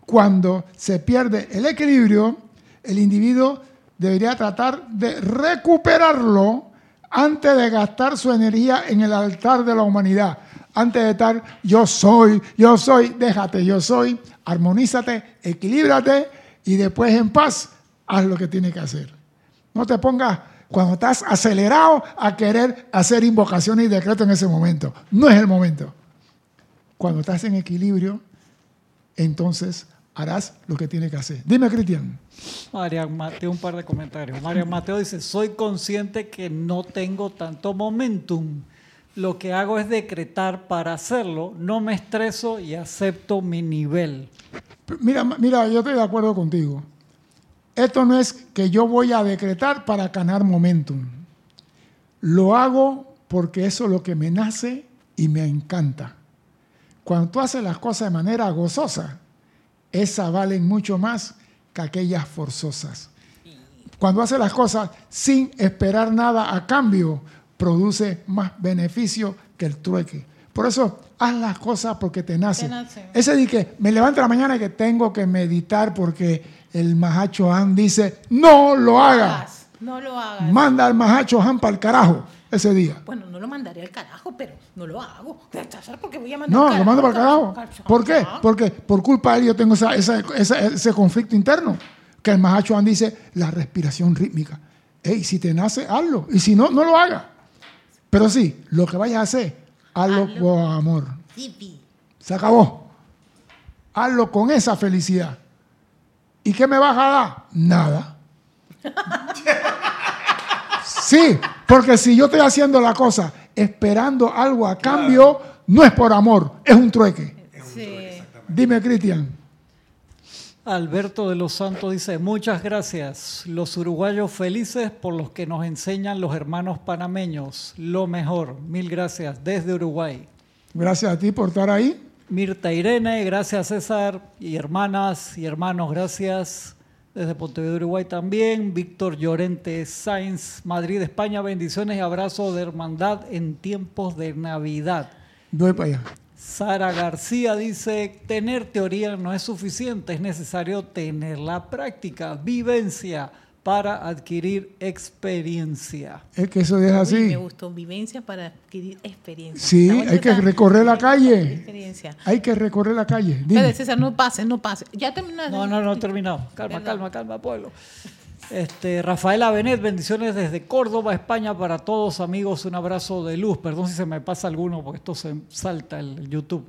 Cuando se pierde el equilibrio, el individuo debería tratar de recuperarlo antes de gastar su energía en el altar de la humanidad. Antes de estar, yo soy, yo soy, déjate, yo soy, armonízate, equilíbrate y después en paz haz lo que tienes que hacer. No te pongas cuando estás acelerado a querer hacer invocaciones y decretos en ese momento. No es el momento. Cuando estás en equilibrio, entonces harás lo que tienes que hacer. Dime, Cristian. Marian Mateo, un par de comentarios. Marian Mateo dice, soy consciente que no tengo tanto momentum. Lo que hago es decretar para hacerlo, no me estreso y acepto mi nivel. Mira, mira, yo estoy de acuerdo contigo. Esto no es que yo voy a decretar para ganar momentum. Lo hago porque eso es lo que me nace y me encanta. Cuando tú haces las cosas de manera gozosa, esas valen mucho más que aquellas forzosas. Cuando haces las cosas sin esperar nada a cambio, produce más beneficio que el trueque. Por eso, haz las cosas porque te nace. Te nace. Ese de que me levanto la mañana y que tengo que meditar porque el Mahacho Han dice, no lo haga. Hagas, No lo hagas. Manda al Mahacho Han para el carajo ese día. Bueno, no lo mandaría al carajo, pero no lo hago. ¿Sabes por qué voy a mandar No, lo mando para el carajo. Carajo. ¿Por qué? Porque por culpa de él yo tengo esa- esa- esa- ese conflicto interno. Que el Mahacho Han dice, la respiración rítmica. Ey, si te nace, hazlo. Y si no, no lo hagas. Pero sí, lo que vayas a hacer, hazlo Hazlo. con amor. Sí, sí. Se acabó. Hazlo con esa felicidad. ¿Y qué me vas a dar? Nada. Sí, porque si yo estoy haciendo la cosa esperando algo a cambio, no es por amor, es un trueque. Sí. Dime, Cristian. Alberto de los Santos dice, muchas gracias. Los uruguayos felices por los que nos enseñan los hermanos panameños. Lo mejor. Mil gracias desde Uruguay. Gracias a ti por estar ahí. Mirta Irene, gracias César. Y hermanas y hermanos, gracias. Desde Pontevedra, Uruguay también. Víctor Llorente Sainz, Madrid, España. Bendiciones y abrazos de hermandad en tiempos de Navidad. Voy para allá. Sara García dice, tener teoría no es suficiente, es necesario tener la práctica, vivencia para adquirir experiencia. Es que eso es Uy, me así. gustó. Vivencia para adquirir experiencia. Sí, hay que recorrer la calle. Experiencia. Hay que recorrer la calle. Dime. César, no pases, no pases. Ya terminaste. No, no, no he terminado. Calma, calma, calma, pueblo. Este, Rafaela Benet, bendiciones desde Córdoba, España, para todos amigos, un abrazo de luz. Perdón si se me pasa alguno, porque esto se salta el, el YouTube.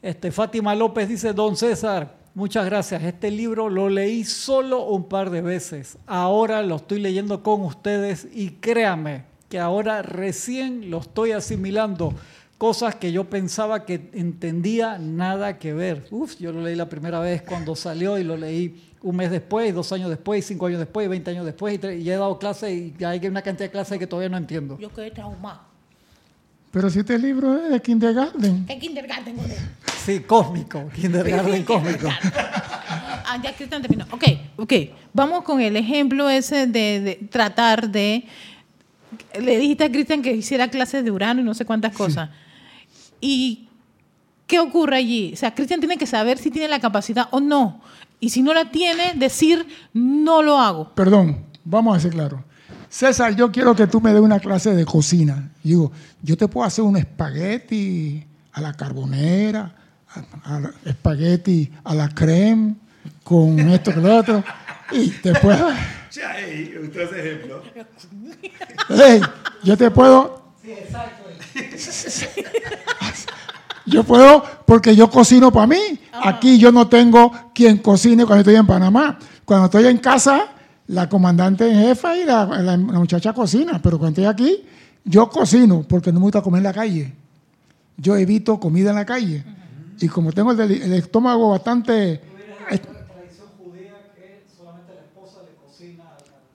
Este, Fátima López dice, don César, muchas gracias. Este libro lo leí solo un par de veces. Ahora lo estoy leyendo con ustedes y créame que ahora recién lo estoy asimilando. Cosas que yo pensaba que entendía nada que ver. Uf, yo lo leí la primera vez cuando salió y lo leí un mes después, dos años después, cinco años después, veinte años después, y, he dado clases y hay una cantidad de clases que todavía no entiendo. Yo quedé traumado. Pero si este libro es de kindergarten. ¿Qué kindergarten? Sí, cósmico, kindergarten cósmico. Ah, ya Cristian terminó. Ok, ok. Vamos con el ejemplo ese de, de tratar de... Le dijiste a Cristian que hiciera clases de Urano y no sé cuántas cosas. ¿Y qué ocurre allí? O sea, Cristian tiene que saber si tiene la capacidad o no. Y si no la tiene, decir, no lo hago. Perdón, vamos a ser claros. César, yo quiero que tú me des una clase de cocina. Y digo, yo te puedo hacer un espagueti a la carbonera, a, a la- espagueti a la creme, con esto que lo otro. Y te puedo. Usted ejemplo. Ey, yo te puedo. Yo puedo porque yo cocino para mí. Aquí yo no tengo quien cocine cuando estoy en Panamá. Cuando estoy en casa, la comandante en jefa y la, la- la muchacha cocina. Pero cuando estoy aquí, yo cocino porque no me gusta comer en la calle. Yo evito comida en la calle. Y como tengo el, estómago bastante...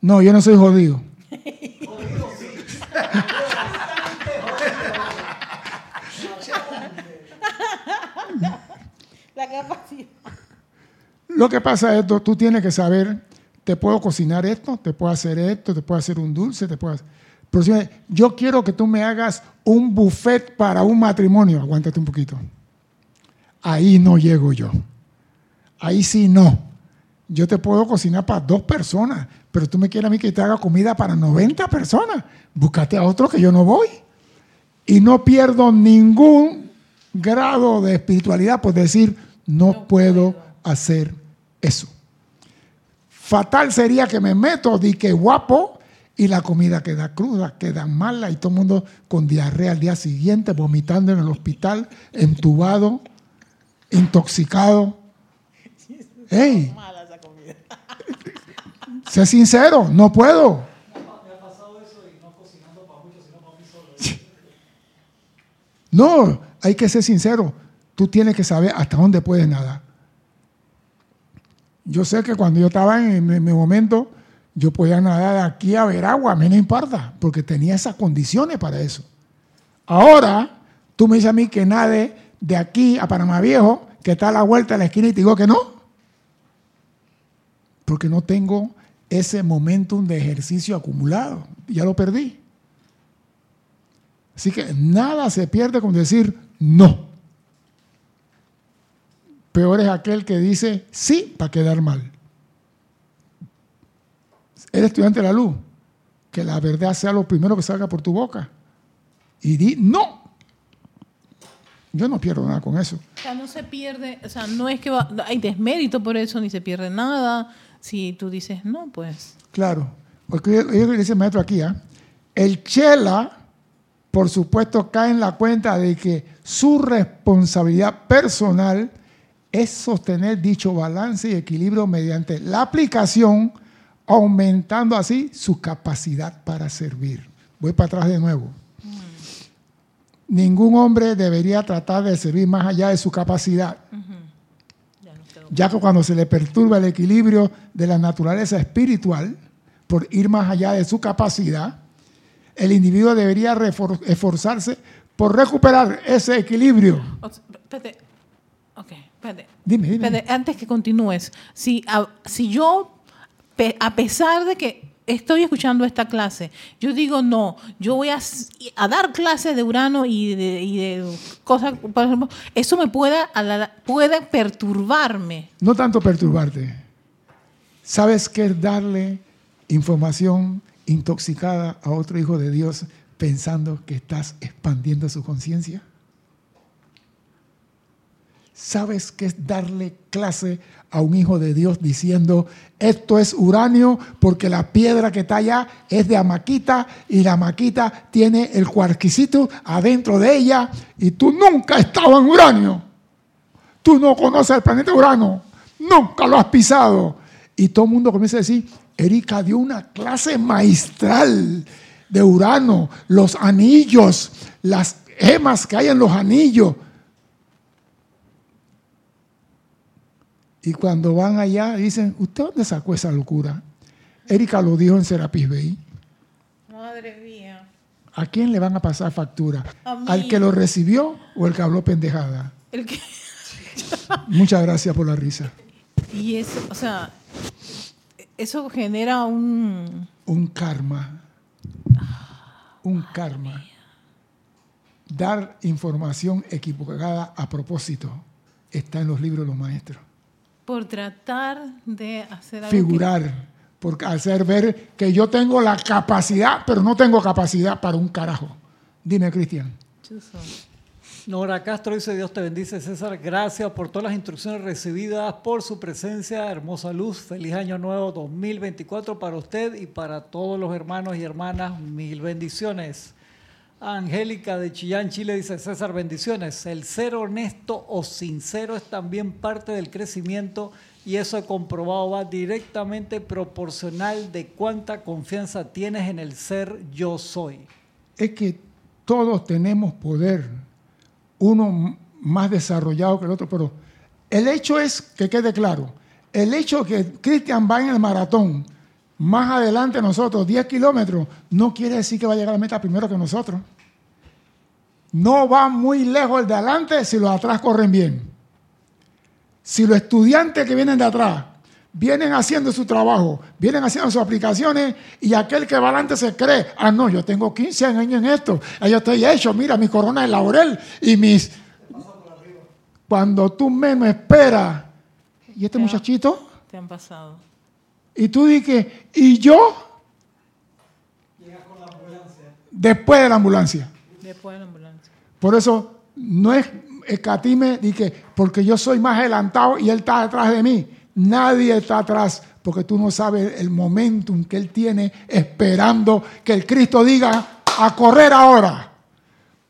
No, yo no soy jodido. La capacidad. Lo que pasa es que tú tienes que saber, te puedo cocinar esto, te puedo hacer esto, te puedo hacer un dulce, te puedo hacer... Pero si yo quiero que tú me hagas un buffet para un matrimonio, aguántate un poquito. Ahí no llego yo. Ahí sí no. Yo te puedo cocinar para dos personas, pero tú me quieres a mí que te haga comida para 90 personas. Búscate a otro que yo no voy. Y no pierdo ningún grado de espiritualidad por decir, no, puedo, hacer eso. Fatal sería que me meto di que guapo y la comida queda cruda, queda mala y todo el mundo con diarrea al día siguiente, vomitando en el hospital, entubado, intoxicado. ¡Ey! Sé sincero, no puedo. No, hay que ser sincero. Tú tienes que saber hasta dónde puedes nadar. Yo sé que cuando yo estaba en, mi- momento, yo podía nadar de aquí a ver agua, a mí no importa, porque tenía esas condiciones para eso. Ahora, tú me dices a mí que nade de aquí a Panamá Viejo, que está a la vuelta de la esquina y te digo que no. Porque no tengo ese momentum de ejercicio acumulado. Ya lo perdí. Así que nada se pierde con decir no. Peor es aquel que dice sí para quedar mal. Eres estudiante de la luz. Que la verdad sea lo primero que salga por tu boca. Y di no. Yo no pierdo nada con eso. O sea, no se pierde, o sea, no es que va- hay desmérito por eso, ni se pierde nada. Si tú dices no, pues. Claro. Porque le dice el maestro aquí, ¿ah? el chela, por supuesto, cae en la cuenta de que su responsabilidad personal es sostener dicho balance y equilibrio mediante la aplicación, aumentando así su capacidad para servir. Voy para atrás de nuevo. Ningún hombre debería tratar de servir más allá de su capacidad Ya que cuando se le perturba el equilibrio de la naturaleza espiritual, por ir más allá de su capacidad, el individuo debería esforzarse por recuperar ese equilibrio. O sea, espérate. Ok, espérate. Dime, dime. Espérate, antes que continúes, si, a- si yo, pe- a pesar de que estoy escuchando esta clase, yo digo no, yo voy a, dar clases de Urano y de, cosas, por ejemplo, eso me puede, a la- puede perturbarme. No tanto perturbarte. ¿Sabes qué es darle información intoxicada a otro hijo de Dios pensando que estás expandiendo su conciencia? ¿Sabes qué es darle clase a un hijo de Dios diciendo, esto es uranio porque la piedra que está allá es de amaquita y la amaquita tiene el cuarquicito adentro de ella y tú nunca has estado en uranio? Tú no conoces el planeta Urano, nunca lo has pisado. Y todo el mundo comienza a decir, Erika dio una clase maestral de Urano, los anillos, las gemas que hay en los anillos. Y cuando van allá dicen, ¿usted dónde sacó esa locura? Erika lo dijo en Serapis Bay. Madre mía. ¿A quién le van a pasar factura? A. ¿Al que lo recibió o el que habló pendejada? El que, Muchas gracias por la risa. y eso, o sea, eso genera un... Un karma. Un karma. Dar información equivocada a propósito está en los libros de los maestros. Por tratar de hacer algo que- Figurar, por hacer ver que yo tengo la capacidad, pero no tengo capacidad para un carajo. Dime, Cristian. Nora Castro dice, Dios te bendice, César. Gracias por todas las instrucciones recibidas, por su presencia, hermosa luz. Feliz año nuevo 2024 para usted y para todos los hermanos y hermanas. Mil bendiciones. Angélica de Chillán, Chile dice, César, bendiciones. El ser honesto o sincero es también parte del crecimiento y eso he comprobado va directamente proporcional de cuánta confianza tienes en el ser yo soy. Es que todos tenemos poder, uno más desarrollado que el otro, pero el hecho es que quede claro, el hecho que Cristian va en el maratón más adelante nosotros, 10 kilómetros, no quiere decir que va a llegar a la meta primero que nosotros. No va muy lejos el de adelante si los atrás corren bien. Si los estudiantes que vienen de atrás vienen haciendo su trabajo, vienen haciendo sus aplicaciones y aquel que va adelante se cree, ah, no, yo tengo 15 años en esto, yo estoy hecho, mira mi corona de laurel y mis... Cuando tú menos esperas, ¿y este muchachito? Te han pasado. Y tú dices, ¿y yo? Después de la ambulancia. Después de la ambulancia. Por eso no es escatime, dije, porque yo soy más adelantado y él está detrás de mí. Nadie está atrás, porque tú no sabes el momentum que él tiene esperando que el Cristo diga a correr ahora.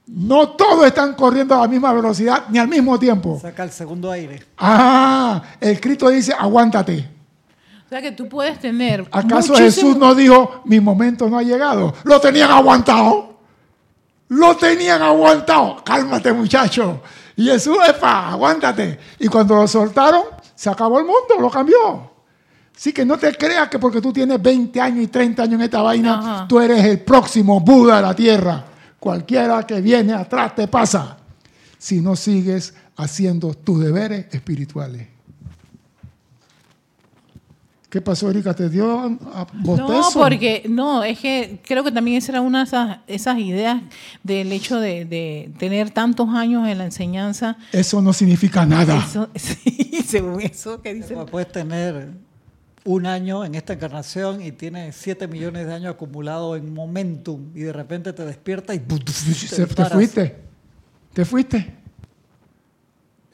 No todos están corriendo a la misma velocidad ni al mismo tiempo. Saca el segundo aire. Ah, el Cristo dice, aguántate. O sea que tú puedes tener. ¿Acaso muchísimo- Jesús no dijo, mi momento no ha llegado? Lo tenían aguantado. Lo tenían aguantado. Cálmate, muchacho. Y Jesús, epa, aguántate. Y cuando lo soltaron, se acabó el mundo, lo cambió. Así que no te creas que porque tú tienes 20 años y 30 años en esta vaina, Ajá. tú eres el próximo Buda de la tierra. Cualquiera que viene atrás te pasa. Si no sigues haciendo tus deberes espirituales. ¿Qué pasó, Erika? ¿Te dio a- a No, bostezo? porque no, es que creo que también esa era una de esas, esas ideas del hecho de, de tener tantos años en la enseñanza. Eso no significa nada. Eso, sí, según eso que dice. Puedes tener un año en esta encarnación y tienes 7 millones de años acumulados en momentum y de repente te despiertas y Se- te paras. fuiste. Te fuiste.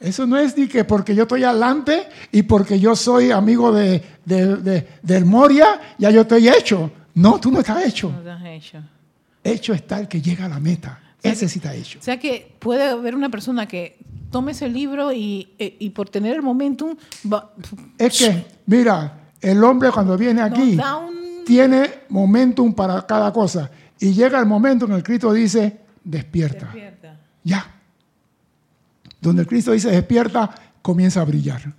Eso no es ni que porque yo estoy adelante y porque yo soy amigo de, de- de- del Moria, ya yo estoy hecho. No, tú no estás hecho. No has hecho. Hecho está el que llega a la meta. Ese sí está hecho. O sea que puede haber una persona que tome ese libro y, eh, y por tener el momentum va- Es que, mira, el hombre cuando viene aquí un... tiene momentum para cada cosa. Y llega el momento en el Cristo dice, despierta. Despierta. Ya. Donde el Cristo dice despierta, comienza a brillar.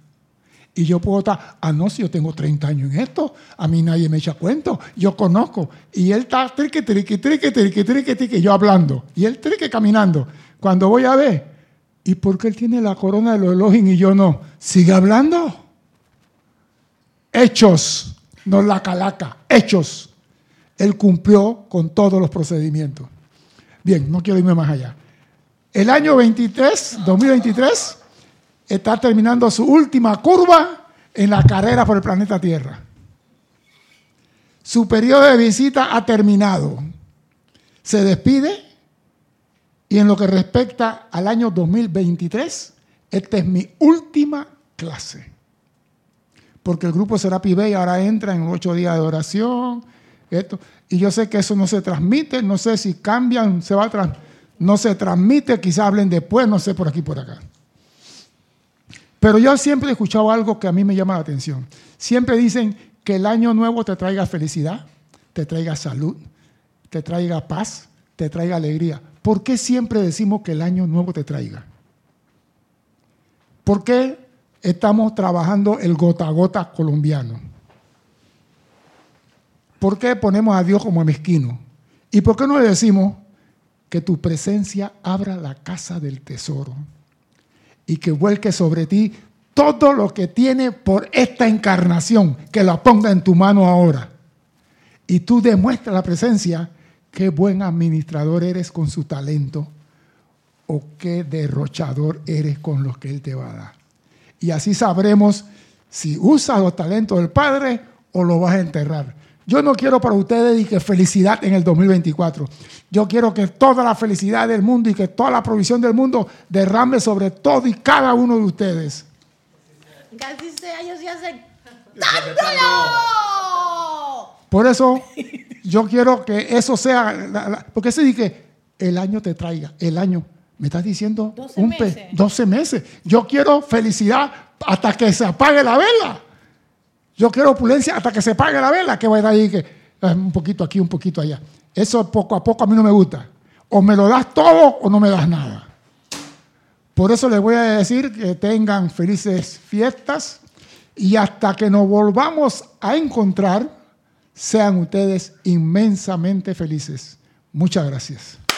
Y yo puedo estar, ah, no, si yo tengo 30 años en esto, a mí nadie me echa cuento, yo conozco. Y él está triqui, triqui, triqui, triqui, triqui, triqui, yo hablando. Y él triqui caminando. Cuando voy a ver, ¿y por qué él tiene la corona de los Elohim y yo no? Sigue hablando. Hechos, no la calaca, hechos. Él cumplió con todos los procedimientos. Bien, no quiero irme más allá. El año 23, 2023, está terminando su última curva en la carrera por el planeta Tierra. Su periodo de visita ha terminado. Se despide y en lo que respecta al año 2023, esta es mi última clase. Porque el grupo Serapi Bay ahora entra en ocho días de oración. Esto, y yo sé que eso no se transmite, no sé si cambian, se va a trans- no se transmite, quizás hablen después, no sé por aquí por acá. Pero yo siempre he escuchado algo que a mí me llama la atención. Siempre dicen que el año nuevo te traiga felicidad, te traiga salud, te traiga paz, te traiga alegría. ¿Por qué siempre decimos que el año nuevo te traiga? ¿Por qué estamos trabajando el gota a gota colombiano? ¿Por qué ponemos a Dios como mezquino? ¿Y por qué no le decimos que tu presencia abra la casa del tesoro y que vuelque sobre ti todo lo que tiene por esta encarnación, que la ponga en tu mano ahora? Y tú demuestras la presencia, qué buen administrador eres con su talento o qué derrochador eres con los que Él te va a dar. Y así sabremos si usas los talentos del Padre o lo vas a enterrar. Yo no quiero para ustedes y que felicidad en el 2024. Yo quiero que toda la felicidad del mundo y que toda la provisión del mundo derrame sobre todo y cada uno de ustedes. Casi sea, yo sí hace... Por eso yo quiero que eso sea, la- la- porque se dice el año te traiga, el año. Me estás diciendo 12 un pe- meses. 12 meses. Yo quiero felicidad hasta que se apague la vela. Yo quiero opulencia hasta que se apague la vela. Que voy a dar ahí que eh, un poquito aquí, un poquito allá. Eso poco a poco a mí no me gusta. O me lo das todo o no me das nada. Por eso les voy a decir que tengan felices fiestas y hasta que nos volvamos a encontrar, Sean ustedes inmensamente felices. Muchas gracias.